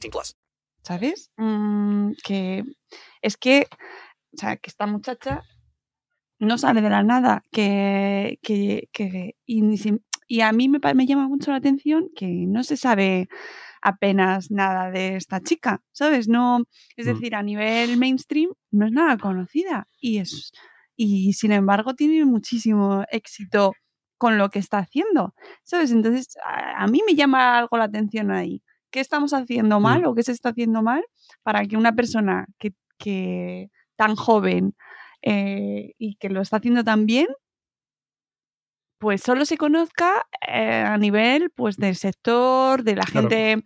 18 plus. ¿Sabes? Mm, que es que, o sea, que esta muchacha no sale de la nada, que, que, que- y, a mí me, me llama mucho la atención que no se sabe apenas nada de esta chica, ¿sabes? No, es Mm. decir, a nivel mainstream no es nada conocida y es y sin embargo tiene muchísimo éxito con lo que está haciendo, ¿sabes? Entonces, a, a mí me llama algo la atención ahí. ¿Qué estamos haciendo mal o qué se está haciendo mal para que una persona que, que tan joven eh, y que lo está haciendo tan bien, pues solo se conozca eh, a nivel pues del sector, de la Claro. gente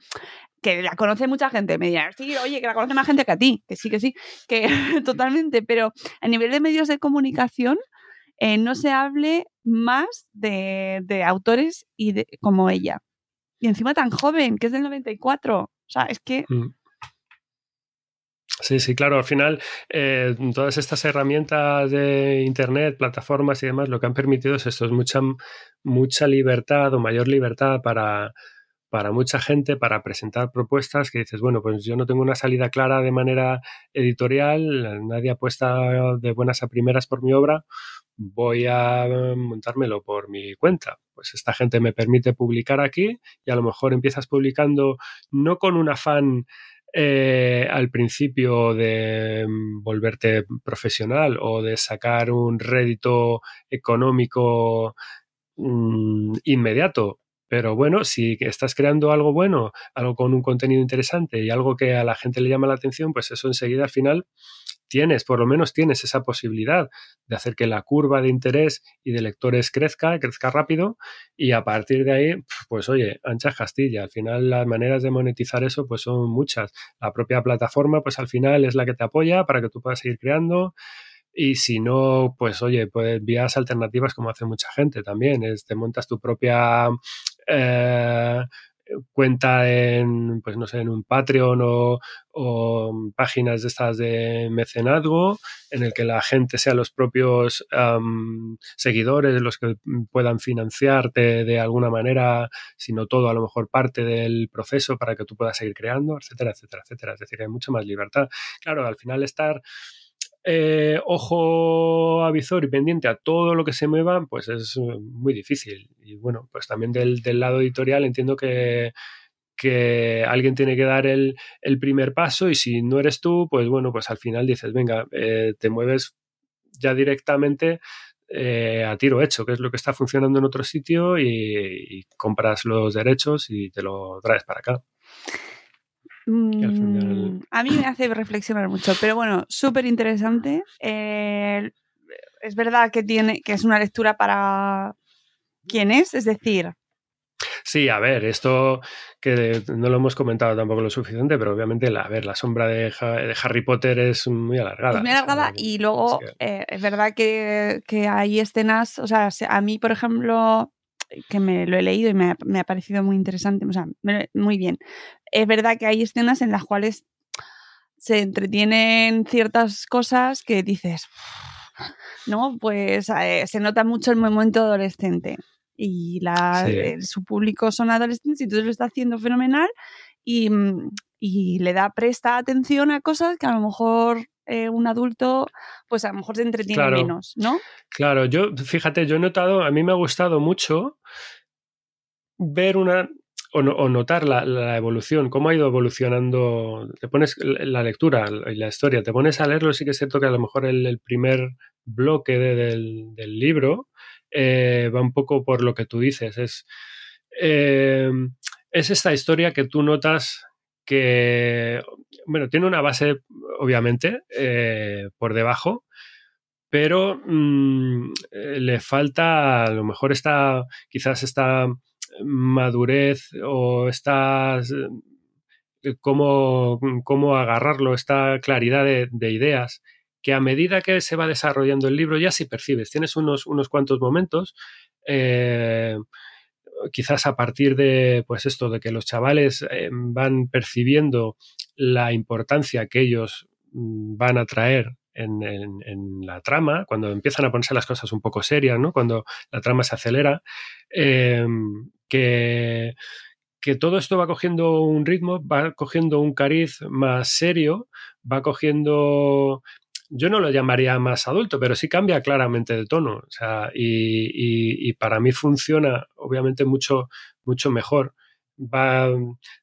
que la conoce mucha gente, me dirán, sí, oye, que la conoce más gente que a ti, que sí, que sí, que totalmente, pero a nivel de medios de comunicación eh, no se hable más de, de autores y de, como ella. Y encima tan joven, que es del 94. O sea, es que Mm. Sí, sí, claro. Al final, eh, todas estas herramientas de Internet, plataformas y demás, lo que han permitido es esto, es mucha, mucha libertad o mayor libertad para, para mucha gente para presentar propuestas que dices, bueno, pues yo no tengo una salida clara de manera editorial, nadie apuesta de buenas a primeras por mi obra, voy a montármelo por mi cuenta. Pues esta gente me permite publicar aquí y a lo mejor empiezas publicando no con un afán eh, al principio de mm, volverte profesional o de sacar un rédito económico mm, inmediato. Pero bueno, si estás creando algo bueno, algo con un contenido interesante y algo que a la gente le llama la atención, pues eso enseguida al final tienes, por lo menos tienes esa posibilidad de hacer que la curva de interés y de lectores crezca, crezca rápido y a partir de ahí, pues oye, ancha Castilla. Al final las maneras de monetizar eso pues son muchas. La propia plataforma pues al final es la que te apoya para que tú puedas seguir creando. Y si no, pues oye, pues vías alternativas como hace mucha gente también. Es, te montas tu propia eh, cuenta en, pues no sé, en un Patreon o, páginas de estas de mecenazgo, en el que la gente sea los propios seguidores los que puedan financiarte de alguna manera, si no todo, a lo mejor parte del proceso para que tú puedas seguir creando, etcétera, etcétera, etcétera. Es decir, hay mucha más libertad. Claro, al final estar eh, ojo avisor y pendiente a todo lo que se mueva, pues es eh, muy difícil. Y bueno, pues también del, lado editorial entiendo que, que alguien tiene que dar el, primer paso y si no eres tú, pues bueno, pues al final dices, venga, eh, te mueves ya directamente a tiro hecho, que es lo que está funcionando en otro sitio y compras los derechos y te lo traes para acá. Mm, a mí me hace reflexionar mucho, pero bueno, súper interesante. Eh, es verdad que tiene que es una lectura para quién es, es decir. Sí, a ver, esto que no lo hemos comentado tampoco lo suficiente, pero obviamente la, a ver, la sombra de, Harry Potter es muy alargada. Es muy alargada y luego eh, es verdad que, que, hay escenas, o sea, a mí, por ejemplo, que me lo he leído y me ha, parecido muy interesante, o sea, muy bien. Es verdad que hay escenas en las cuales se entretienen ciertas cosas que dices, ¿no? Pues eh, se nota mucho el momento adolescente y la, su público son adolescentes y todo lo está haciendo fenomenal y, y, le da presta atención a cosas que a lo mejor eh, un adulto, pues a lo mejor se entretiene menos, ¿no? Claro, yo, fíjate, yo he notado, a mí me ha gustado mucho ver una o, notar la, evolución, cómo ha ido evolucionando. Te pones la lectura y la historia, te pones a leerlo, sí que es cierto que a lo mejor el, primer bloque del, libro eh, va un poco por lo que tú dices. Es, eh, es esta historia que tú notas que, bueno, tiene una base, obviamente, eh, por debajo, pero mm, eh, le falta, a lo mejor está, quizás esta madurez o esta, eh, cómo, cómo agarrarlo, esta claridad de, ideas, que a medida que se va desarrollando el libro ya sí percibes, tienes unos, unos cuantos momentos, quizás a partir de, pues esto, de que los chavales eh, van percibiendo la importancia que ellos mm, van a traer en, la trama, cuando empiezan a ponerse las cosas un poco serias, ¿no? Cuando la trama se acelera, em, que, que todo esto va cogiendo un ritmo, va cogiendo un cariz más serio, va cogiendo yo no lo llamaría más adulto, pero sí cambia claramente de tono. O sea, y, para mí funciona, obviamente, mucho, mucho mejor. Va,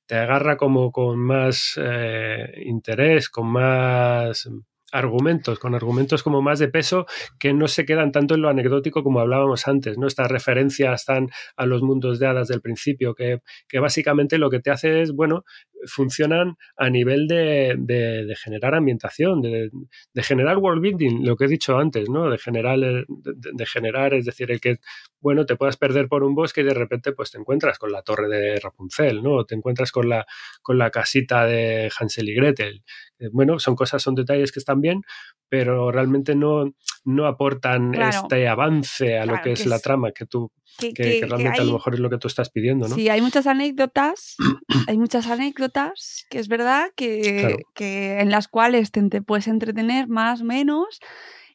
te agarra como con más eh, interés, con más argumentos, con argumentos como más de peso que no se quedan tanto en lo anecdótico como hablábamos antes, ¿no? Estas referencias están a los mundos de hadas del principio, que, que básicamente lo que te hace es, bueno, funcionan a nivel de, de, generar ambientación, de, de, generar world building, lo que he dicho antes, ¿no? De generar, de, generar, es decir, el que, bueno, te puedas perder por un bosque y de repente pues te encuentras con la torre de Rapunzel, ¿no? O te encuentras con la, con la casita de Hansel y Gretel. Eh, bueno, son cosas, son detalles que están bien, pero realmente no, no aportan este avance a lo que, es, la trama que tú que, realmente a lo mejor es lo que tú estás pidiendo, ¿no? Sí, hay muchas anécdotas, hay muchas anécdotas que es verdad que, que en las cuales te, puedes entretener más, menos,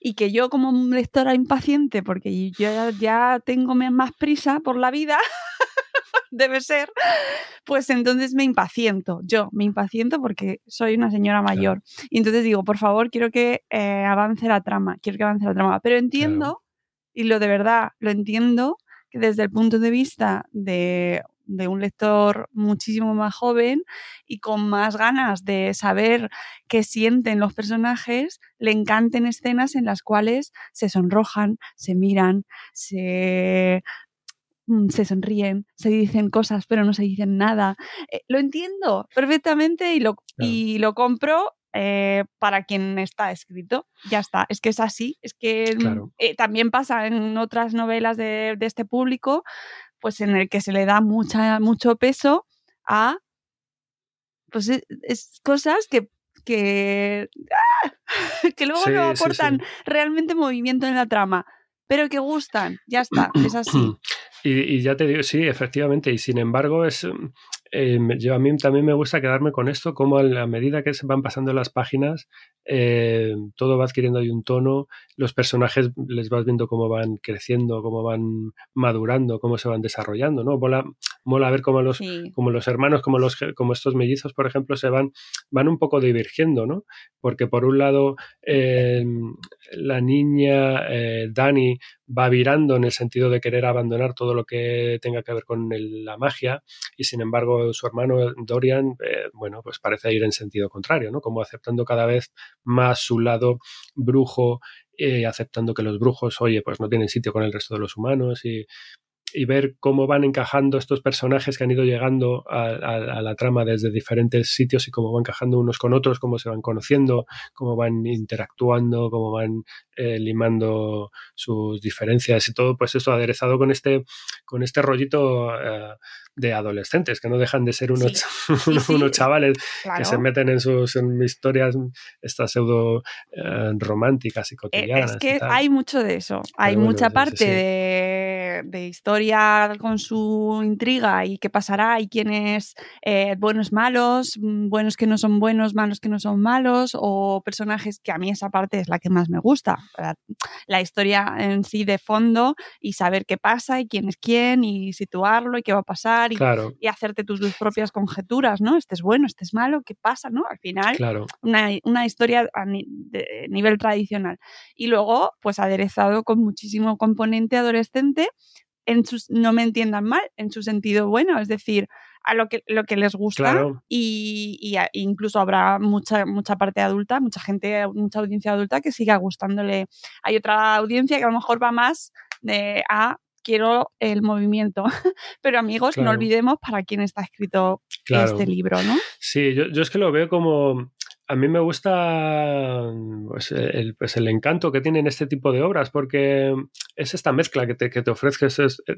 y que yo como lectora impaciente, porque yo ya, tengo más prisa por la vida, debe ser, pues entonces me impaciento. Yo me impaciento porque soy una señora mayor. Y entonces digo, por favor, quiero que eh, avance la trama, quiero que avance la trama. Pero entiendo, y lo de verdad, lo entiendo, que desde el punto de vista de de un lector muchísimo más joven y con más ganas de saber qué sienten los personajes, le encanten escenas en las cuales se sonrojan, se miran, se se sonríen, se dicen cosas pero no se dicen nada. Eh, lo entiendo perfectamente y lo, y lo compro eh, para quien está escrito. Ya está, es que es así, es que mm, eh, también pasa en otras novelas de, de, este público pues en el que se le da mucha, mucho peso a pues e, es, cosas que, que, ¡ah! que luego no aportan realmente movimiento en la trama, pero que gustan, ya está, es así. Y, ya te digo, sí, efectivamente, y sin embargo es, eh, yo a mí también me gusta quedarme con esto, como a la medida que se van pasando las páginas, eh, todo va adquiriendo ahí un tono, los personajes les vas viendo cómo van creciendo, cómo van madurando, cómo se van desarrollando, ¿no? Mola, mola ver cómo los, como los hermanos, como, los, como estos mellizos, por ejemplo, se van, van un poco divergiendo, ¿no? Porque por un lado, eh, la niña Dani va virando en el sentido de querer abandonar todo lo que tenga que ver con la magia y sin embargo su hermano Dorian, eh, bueno, pues parece ir en sentido contrario, ¿no? Como aceptando cada vez más su lado brujo, eh, aceptando que los brujos, oye, pues no tienen sitio con el resto de los humanos y, y ver cómo van encajando estos personajes que han ido llegando a, la trama desde diferentes sitios y cómo van encajando unos con otros, cómo se van conociendo, cómo van interactuando, cómo van eh, limando sus diferencias y todo, pues esto aderezado con este, con este rollito eh, de adolescentes, que no dejan de ser unos, unos chavales que se meten en sus historias, estas pseudo eh, románticas y cotidianas. Es que hay mucho de eso, hay mucha parte de, de, historia con su intriga y qué pasará y quiénes eh, buenos, malos, mm, buenos que no son buenos, malos que no son malos, o personajes que a mí esa parte es la que más me gusta, la historia en sí de fondo y saber qué pasa y quién es quién y situarlo y qué va a pasar y, hacerte tus, propias conjeturas, ¿no? Este es bueno, este es malo, ¿qué pasa, no? Al final, una, historia a de nivel tradicional. Y luego, pues aderezado con muchísimo componente adolescente, en sus, no me entiendan mal, en su sentido bueno, es decir, a lo que, lo que les gusta y, y incluso habrá mucha, mucha parte adulta, mucha gente, mucha audiencia adulta que siga gustándole. Hay otra audiencia que a lo mejor va más de a quiero el movimiento. Pero amigos, no olvidemos para quién está escrito este libro, ¿no? Sí, yo, yo, es que lo veo como a mí me gusta pues, el, pues, el, encanto que tienen este tipo de obras, porque es esta mezcla que te, que te, ofrece,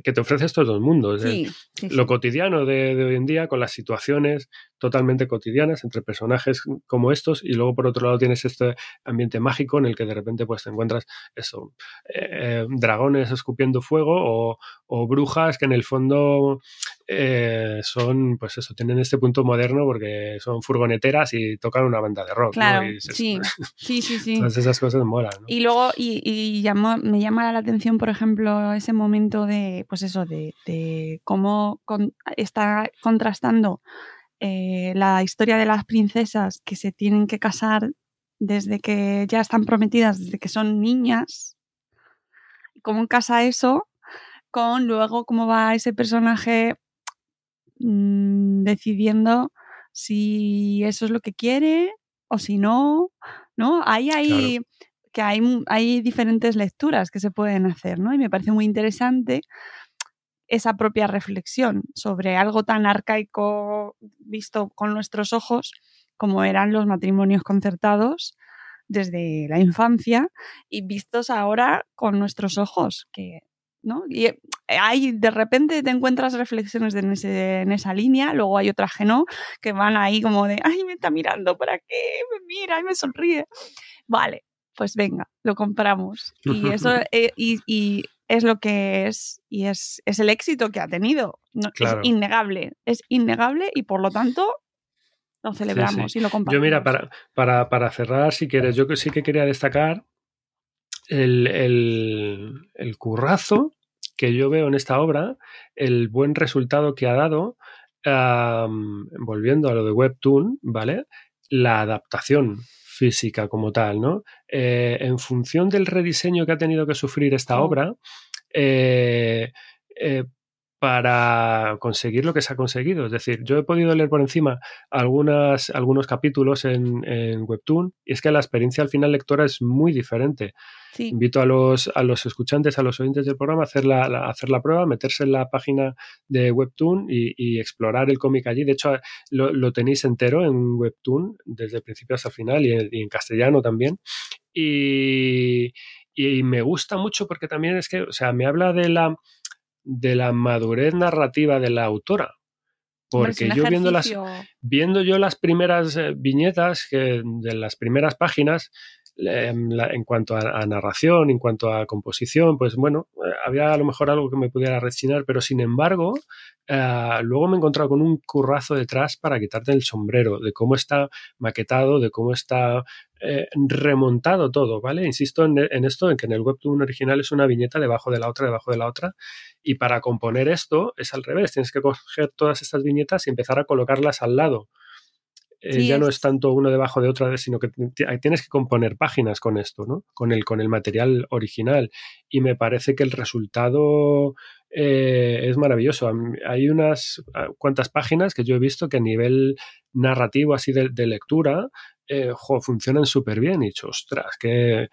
que te ofrece estos dos mundos. ¿eh? Lo cotidiano de, hoy en día, con las situaciones totalmente cotidianas entre personajes como estos, y luego por otro lado tienes este ambiente mágico en el que de repente pues, te encuentras eso, eh, dragones escupiendo fuego o, o, brujas que en el fondo eh, son, pues eso, tienen este punto moderno porque son furgoneteras y tocan una banda de rock. Claro, sí. sí, sí, sí. Todas esas cosas molan. Y luego, y, me llama la atención, por ejemplo, ese momento de, pues eso, de, cómo está contrastando eh, la historia de las princesas que se tienen que casar desde que ya están prometidas, desde que son niñas. ¿Cómo casa eso con luego cómo va ese personaje mm, decidiendo si eso es lo que quiere o si no, ¿no? Ahí hay, que hay, hay diferentes lecturas que se pueden hacer, ¿no? Y me parece muy interesante esa propia reflexión sobre algo tan arcaico visto con nuestros ojos como eran los matrimonios concertados desde la infancia y vistos ahora con nuestros ojos, que y eh, hay, de repente te encuentras reflexiones en, en, esa línea, luego hay otras que no, que van ahí como de, ay, me está mirando, ¿para qué? Me mira y me sonríe. Vale, pues venga, lo compramos. Y eso eh, y, es lo que es, y es, es el éxito que ha tenido. Es innegable, es innegable y por lo tanto lo celebramos y lo compartimos. Yo mira, para, para, para cerrar, si quieres, yo sí que quería destacar el, el, el currazo que yo veo en esta obra el buen resultado que ha dado, um, volviendo a lo de Webtoon, ¿vale? La adaptación física como tal, ¿no? Eh, en función del rediseño que ha tenido que sufrir esta obra, eh, eh, para conseguir lo que se ha conseguido. Es decir, yo he podido leer por encima algunas, algunos capítulos en, en Webtoon y es que la experiencia al final lectora es muy diferente. Sí. Invito a los, a los escuchantes, a los oyentes del programa a hacer la, hacer la prueba, meterse en la página de Webtoon y, y explorar el cómic allí. De hecho, lo, lo tenéis entero en Webtoon, desde el principio hasta el final y en, y en castellano también. Y, y me gusta mucho porque también es que, o sea, me habla de la, de la madurez narrativa de la autora. Porque yo viendo las, viendo yo las primeras eh, viñetas que, de las primeras páginas, la- en cuanto a, a narración, en cuanto a composición, pues bueno, eh, había a lo mejor algo que me pudiera rechinar, pero sin embargo, eh, luego me he encontrado con un currazo detrás para quitarte el sombrero, de cómo está maquetado, de cómo está eh, remontado todo, ¿vale? Insisto en, en esto, en que en el webtoon original es una viñeta debajo de la otra, debajo de la otra, y para componer esto es al revés, tienes que coger todas estas viñetas y empezar a colocarlas al lado. Eh, Sí, ya no es- tanto uno debajo de otra, sino que ti- tienes que componer páginas con esto, ¿no? Con el, con el material original. Y me parece que el resultado eh, es maravilloso. Hay unas ah, cuantas páginas que yo he visto que a nivel narrativo, así de, de lectura, eh, jo, funcionan súper bien. Y he dicho, ostras, que,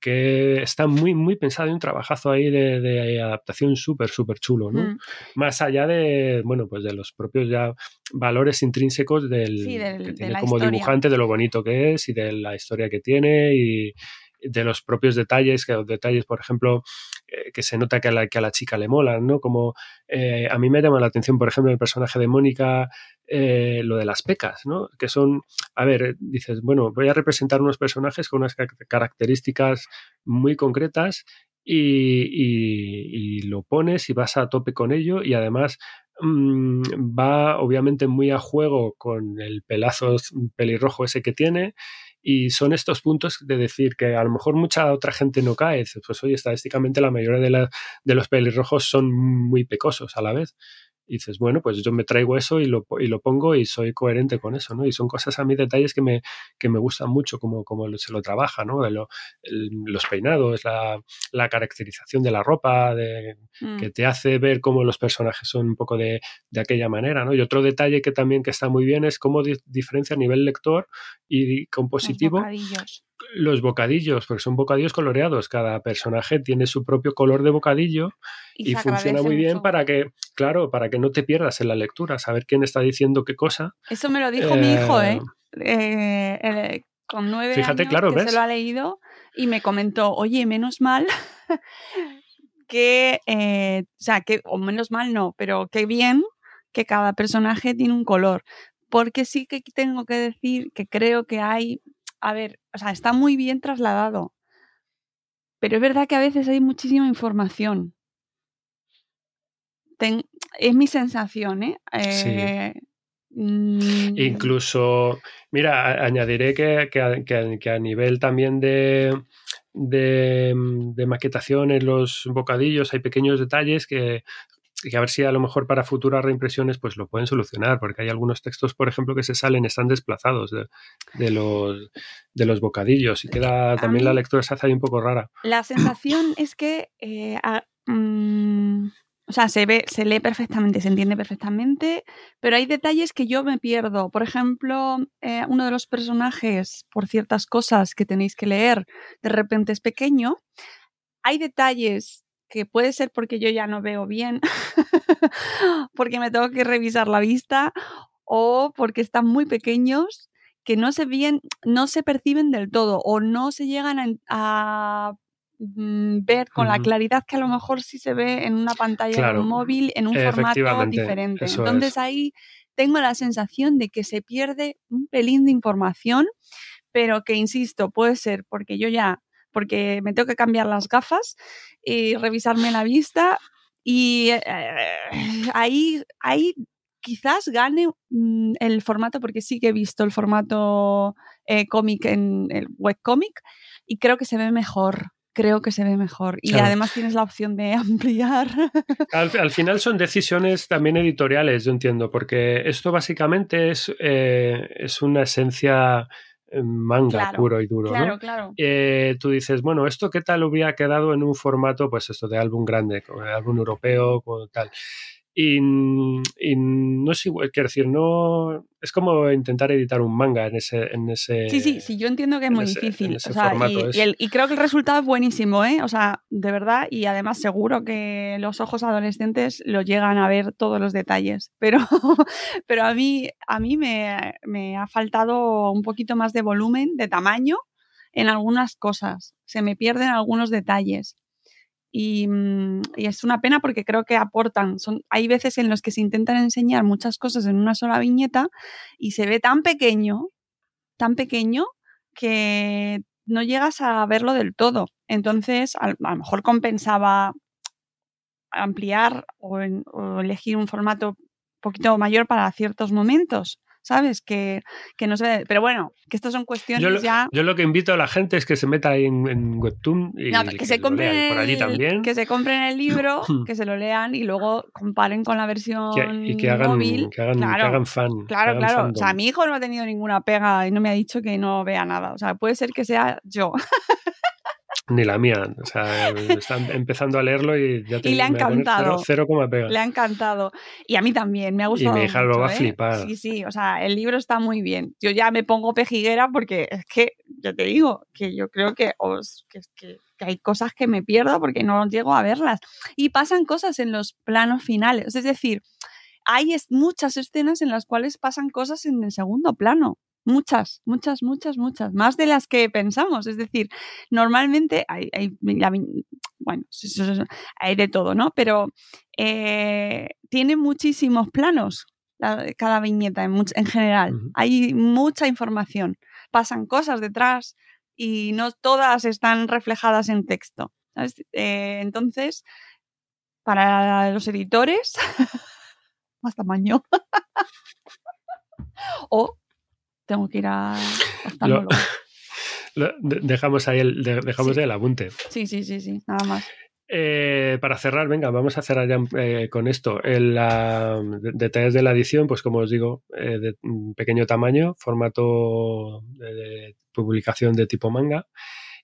que está muy, muy pensado y un trabajazo ahí de, de adaptación súper, súper chulo, ¿no? Mm. Más allá de, bueno, pues de los propios ya valores intrínsecos del Sí, del- que tiene como historia. dibujante, de lo bonito que es y de la historia que tiene y de los propios detalles, que detalles, por ejemplo, eh, que se nota que a la, que a la chica le molan, ¿no? Como eh, a mí me llama la atención, por ejemplo, el personaje de Mónica, eh, lo de las pecas, ¿no? Que son, a ver, dices, bueno, voy a representar unos personajes con unas ca- características muy concretas y, y- y lo pones y vas a tope con ello y además mm, va obviamente muy a juego con el pelazo pelirrojo ese que tiene y son estos puntos de decir que a lo mejor mucha otra gente no cae. Pues oye, estadísticamente la mayoría de, la- de los pelirrojos son muy pecosos a la vez. Y dices, bueno, pues yo me traigo eso y lo, y lo pongo y soy coherente con eso, ¿no? Y son cosas a mí, detalles que me, que me gustan mucho, como, se lo trabaja, ¿no? El- los peinados, la, la caracterización de la ropa, de, Mm. que te hace ver cómo los personajes son un poco de, de aquella manera, ¿no? Y otro detalle que también que está muy bien es cómo di- diferencia a nivel lector y compositivo. Los bocadillos, porque son bocadillos coloreados. Cada personaje tiene su propio color de bocadillo Y funciona muy bien mucho. para que, claro, para que no te pierdas en la lectura, saber quién está diciendo qué cosa. Eso me lo dijo mi hijo, ¿eh? Eh, Eh, el- con nueve Fíjate, años claro, que ¿ves? se lo ha leído y me comentó, oye, menos mal que, eh, o sea, que, o menos mal no, pero qué bien que cada personaje tiene un color. Porque sí que tengo que decir que creo que hay, a ver, o sea, está muy bien trasladado. Pero es verdad que a veces hay muchísima información. Ten- es mi sensación, ¿eh? Eh, mm, Incluso, mira, a- añadiré que, que a, que a- que a nivel también de, de, de maquetación en los bocadillos hay pequeños detalles que, que a ver si a lo mejor para futuras reimpresiones pues lo pueden solucionar, porque hay algunos textos, por ejemplo, que se salen, están desplazados de, de los, de los bocadillos y queda también la lectura se hace ahí un poco rara. La sensación es que, eh, a- mm, o sea, se ve, se lee perfectamente, se entiende perfectamente, pero hay detalles que yo me pierdo. Por ejemplo, eh, uno de los personajes, por ciertas cosas que tenéis que leer, de repente es pequeño. Hay detalles que puede ser porque yo ya no veo bien, porque me tengo que revisar la vista, o porque están muy pequeños que no se bien, no se perciben del todo o no se llegan a, a, mm, ver con la claridad que a lo mejor sí se ve en una pantalla de un móvil en un formato diferente. Entonces es. ahí tengo la sensación de que se pierde un pelín de información, pero que insisto, puede ser porque yo ya, porque me tengo que cambiar las gafas y revisarme la vista y eh, ahí, ahí quizás gane mm, el formato, porque sí que he visto el formato eh, cómic en el webcomic y creo que se ve mejor. creo que se ve mejor. Y Claro. además tienes la opción de ampliar. Al, al final son decisiones también editoriales, yo entiendo, porque esto básicamente es, eh, es una esencia eh, manga Claro, puro y duro. claro, ¿no? claro. Eh, tú dices, bueno, ¿esto qué tal hubiera quedado en un formato, pues esto de álbum grande, álbum europeo, o tal? Y, y no es igual, quiero decir, no. Es como intentar editar un manga en ese. En ese Sí, sí, sí, yo entiendo que es muy ese- difícil. o sea, formato y, es- y el- y creo que el resultado es buenísimo, ¿eh? O sea, de verdad, y además seguro que los ojos adolescentes lo llegan a ver todos los detalles. Pero, pero a mí, a mí me, me ha faltado un poquito más de volumen, de tamaño en algunas cosas. Se me pierden algunos detalles. Y, mm, y es una pena porque creo que aportan. Son, hay veces en los que se intentan enseñar muchas cosas en una sola viñeta y se ve tan pequeño, tan pequeño, que no llegas a verlo del todo. Entonces, al- a, lo mejor compensaba ampliar o, en- o elegir un formato un poquito mayor para ciertos momentos. ¿Sabes? Que, que no se ve. Pero bueno, que estas son cuestiones Yo lo, ya. yo lo que invito a la gente es que se meta ahí en, en Webtoon y No, que, se compren por allí también. que se compren el libro, que se lo lean y luego comparen con la versión Que- y que hagan, móvil. que hagan, que Claro. hagan fan. Claro, hagan claro. O sea, mi hijo no ha tenido ninguna pega y no me ha dicho que no vea nada. O sea, puede ser que sea yo. Ni la mía. O sea, están empezando a leerlo y ya te Y le ha encantado. Cero, cero coma pega. Le ha encantado. Y a mí también, me ha Y gustado. mi hija lo va a ¿eh? flipar. Sí, sí, o sea, el libro está muy bien. Yo ya me pongo pejiguera porque es que, ya te digo, que yo creo que, os- que, que- que hay cosas que me pierdo porque no llego a verlas. Y pasan cosas en los planos finales. Es decir, hay es- muchas escenas en las cuales pasan cosas en el segundo plano. Muchas, muchas, muchas, muchas. Más de las que pensamos. Es decir, normalmente hay, hay- la vi- bueno, hay de todo, ¿no? Pero eh, tiene muchísimos planos la- cada viñeta en general. Hay mucha información. Pasan cosas detrás y no todas están reflejadas en texto. ¿sabes? Eh, entonces, para los editores, más tamaño. o tengo que ir a oftalmólogo. lo- dejamos ahí el, de- dejamos Sí. ahí el apunte. Sí, sí, sí, sí, nada más. Eh, para cerrar, venga, vamos a cerrar ya eh, con esto. El, la- detalles de la edición, pues como os digo, eh, de pequeño tamaño, formato de, de publicación de tipo manga.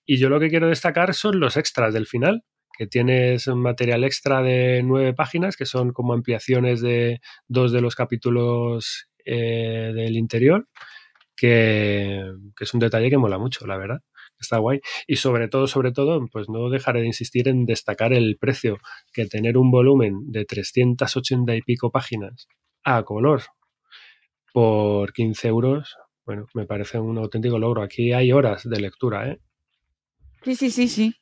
Y yo lo que quiero destacar son los extras del final, que tienes un material extra de nueve páginas, que son como ampliaciones de dos de los capítulos del interior, que, es un detalle que mola mucho, la verdad. Está guay. Y sobre todo, sobre todo, pues no dejaré de insistir en destacar el precio, que tener un volumen de 380 y pico páginas a color por 15 euros, bueno, me parece un auténtico logro. Aquí hay horas de lectura, ¿eh? Sí, sí, sí, sí.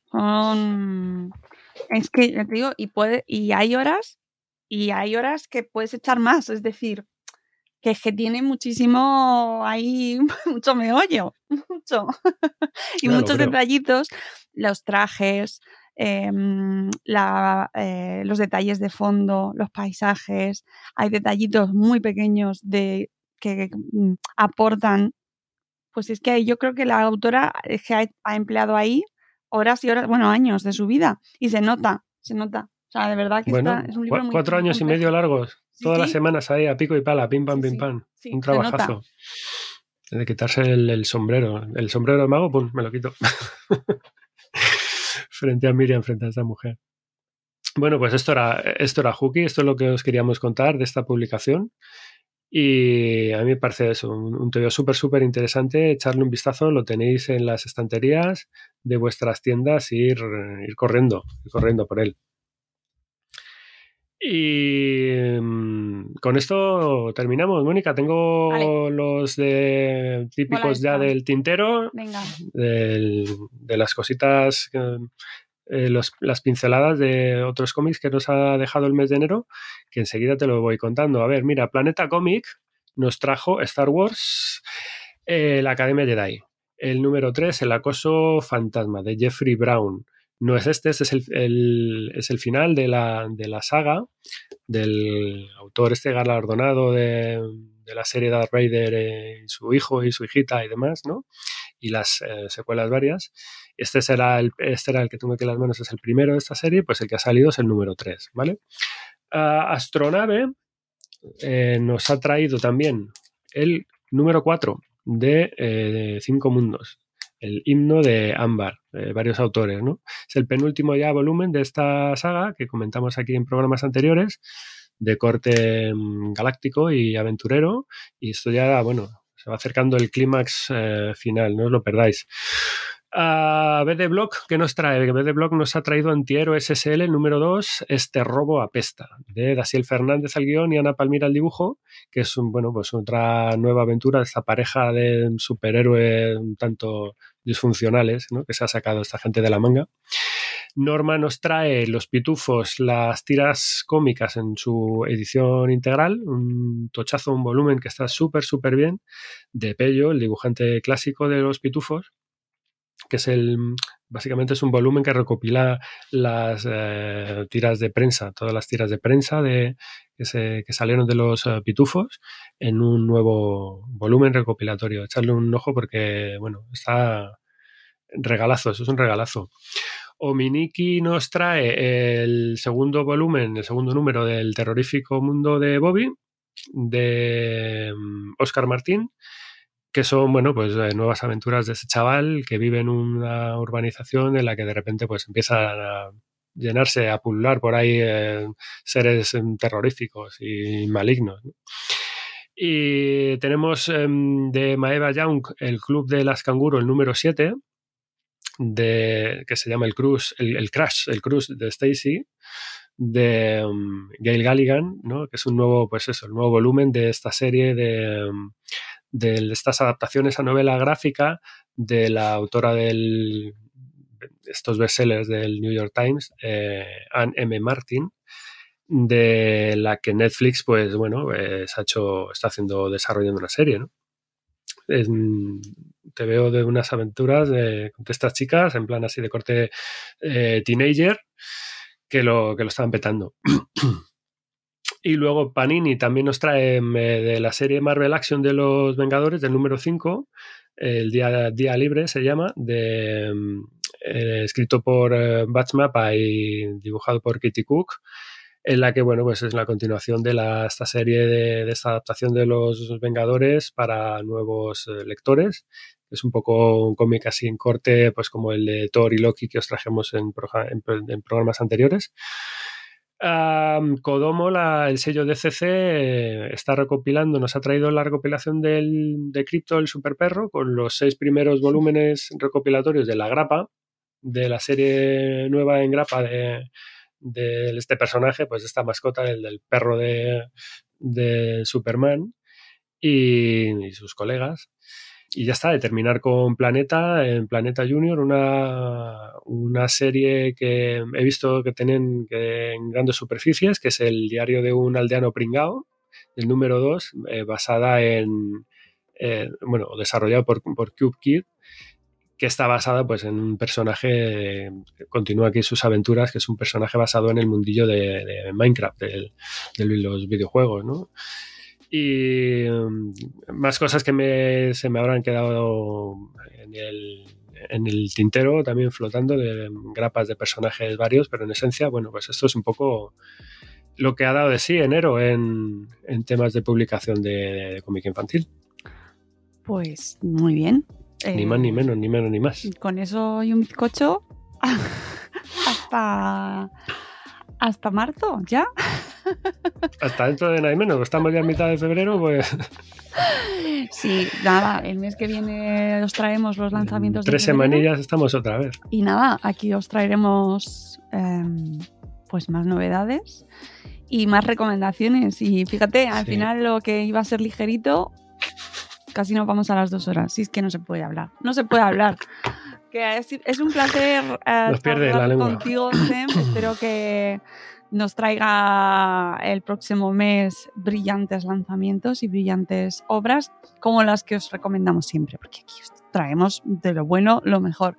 Es que, te digo, y, puede, y hay horas, y hay horas que puedes echar más, es decir, que es que tiene muchísimo, hay mucho meollo, mucho. y Claro, muchos creo. detallitos, los trajes, em, la- eh, los detalles de fondo, los paisajes, hay detallitos muy pequeños de que mm, aportan pues es que yo creo que la autora es que ha, ha empleado ahí horas y horas, bueno, años de su vida. Y se nota, se nota. O sea, de verdad que Bueno, está, es un libro muy cuatro años y medio largos, Sí, todas las sí. semanas ahí a pico y pala, pim pam, pim pam. sí, un trabajazo. De quitarse el, el sombrero, el sombrero de mago, pum, me lo quito. frente a Miriam, frente a esta mujer. Bueno, pues esto era, esto era Hooky, esto es lo que os queríamos contar de esta publicación. Y a mí me parece eso, un, un TVO súper, súper interesante. Echarle un vistazo, lo tenéis en las estanterías de vuestras tiendas, ir, ir corriendo, ir corriendo por él. Y mm, con esto terminamos, Mónica. Tengo Vale. los de típicos ya del tintero, Venga. del- de las cositas, eh, los- las pinceladas de otros cómics que nos ha dejado el mes de enero, que enseguida te lo voy contando. A ver, mira, Planeta Comic nos trajo Star Wars, eh, la Academia Jedi. El número 3, El acoso fantasma, de Jeffrey Brown. No es este, este es el, es el final de la, de la saga del autor este galardonado de, la serie Darth Vader, eh, y su hijo y su hijita y demás, ¿no? Y las eh, secuelas varias. Este será el, este era el que tengo aquí en las manos, es el primero de esta serie, pues el que ha salido es el número 3, ¿vale? Ah, Astronave eh, nos ha traído también el número 4 de Cinco Mundos, el himno de Ámbar, varios autores, ¿no? Es el penúltimo ya volumen de esta saga que comentamos aquí en programas anteriores, de corte mm, galáctico y aventurero, y esto ya, bueno, se va acercando el clímax eh, final, no os lo perdáis. A BD Block, ¿qué nos trae? BD Block nos ha traído Antihéroe SSL número 2, Este robo apesta, de Daciel Fernández al guion y Ana Palmira al dibujo, que es bueno, pues otra nueva aventura de esta pareja de superhéroes un tanto disfuncionales que se ha sacado esta gente de la manga. Norma nos trae Los Pitufos, las tiras cómicas en su edición integral, un tochazo, un volumen que está súper, súper bien, de Pello, el dibujante clásico de Los Pitufos que es el básicamente es un volumen que recopila las eh, tiras de prensa, todas las tiras de prensa de, que, se, salieron de los eh, pitufos en un nuevo volumen recopilatorio. Echarle un ojo porque, bueno, está regalazo, eso es un regalazo. Ominiki nos trae el segundo volumen, el segundo número del terrorífico mundo de Bobby, de Oscar mm, Martín que son, bueno, pues eh, nuevas aventuras de ese chaval que vive en una urbanización en la que de repente pues empiezan a llenarse, a pulular por ahí eh, seres em, terroríficos y malignos. Y tenemos em, de Maeva Young el Club de las Canguro, el número 7, de, que se llama el, Cruise, el, Crash, el Cruise de Stacy, de um, Gail Galligan, ¿no? que es un nuevo, pues eso, el nuevo volumen de esta serie de, de estas adaptaciones a novela gráfica de la autora de estos bestsellers del New York Times, eh, Anne M. Martin, de la que Netflix, pues bueno, ha hecho, está haciendo, desarrollando una serie, ¿no? te veo de unas aventuras de, estas chicas, en plan así de corte eh, teenager, que lo, que lo estaban petando. Y luego Panini también nos trae mm, eh, de la serie Marvel Action de los Vengadores, del número 5, el día, Libre se llama, de, mm, eh, escrito por eh, Batchmapa y dibujado por Kitty Cook, en la que, bueno, pues es la continuación de la, esta serie de, esta adaptación de los Vengadores para nuevos lectores. Es un poco un cómic así en corte, pues como el de Thor y Loki que os trajimos en programas anteriores. Kodomo, el sello DCC, eh, está recopilando, nos ha traído la recopilación del, de Crypto, el super perro, con los seis primeros volúmenes recopilatorios de la grapa, de la serie nueva en grapa de, este personaje, pues esta mascota, el del perro de, Superman y sus colegas y ya está, de terminar con Planeta, en Planeta Junior, una, una serie que he visto que tienen en grandes superficies, que es el diario de un aldeano pringao, el número 2, eh, basada en, bueno, desarrollado por, por Cube Kid, que está basada pues en un personaje que continúa aquí sus aventuras, que es un personaje basado en el mundillo de, Minecraft, de los videojuegos, ¿no? Y mm, más cosas que se me habrán quedado en el, tintero, también flotando, de grapas de personajes varios, pero en esencia, bueno, pues esto es un poco lo que ha dado de sí enero en, temas de publicación de, cómic infantil. Pues muy bien. Ni más ni menos, ni menos ni más. Con eso y un bizcocho hasta hasta marzo, ¿ya? Hasta dentro de nada y menos, estamos ya a mitad de febrero, pues. Sí, nada, el mes que viene os traemos los lanzamientos. Tres semanillas estamos otra vez. Y nada, aquí os traeremos em, pues más novedades y más recomendaciones. Y fíjate, al final lo que iba a ser ligerito, casi nos vamos a las dos horas. Si es que no se puede hablar. No se puede hablar. Que es, un placer eh, estar contigo, Sem. Espero que nos traiga el próximo mes brillantes lanzamientos y brillantes obras como las que os recomendamos siempre, porque aquí traemos de lo bueno lo mejor.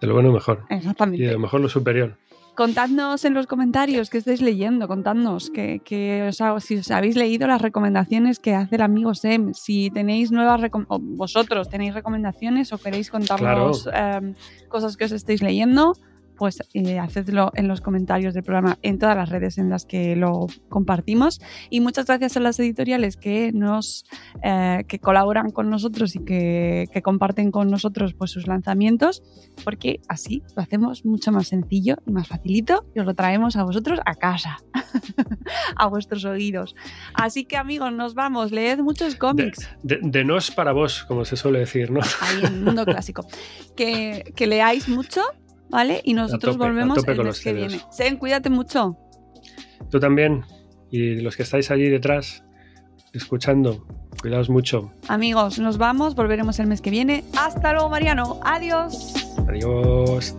De lo bueno lo mejor. Exactamente. Y de lo mejor lo superior. Contadnos en los comentarios qué estáis leyendo, contadnos que, que os ha- si os habéis leído las recomendaciones que hace el amigo Sem, si tenéis nuevas o vosotros tenéis recomendaciones o queréis contarnos em, cosas que os estéis leyendo, pues eh, hacedlo en los comentarios del programa en todas las redes en las que lo compartimos. Y muchas gracias a las editoriales que nos eh, que colaboran con nosotros y que, que comparten con nosotros pues, sus lanzamientos, porque así lo hacemos mucho más sencillo y más facilito y os lo traemos a vosotros a casa, a vuestros oídos. Así que amigos, nos vamos, leed muchos cómics. De, de nos para vos, como se suele decir, ¿no? ahí en el mundo clásico. Que, que leáis mucho, ¿vale? Y nosotros tope, volvemos el mes que viene. Sen, cuídate mucho. Tú también. Y los que estáis allí detrás, escuchando, cuidaos mucho. Amigos, nos vamos, volveremos el mes que viene. Hasta luego, Mariano. Adiós. Adiós.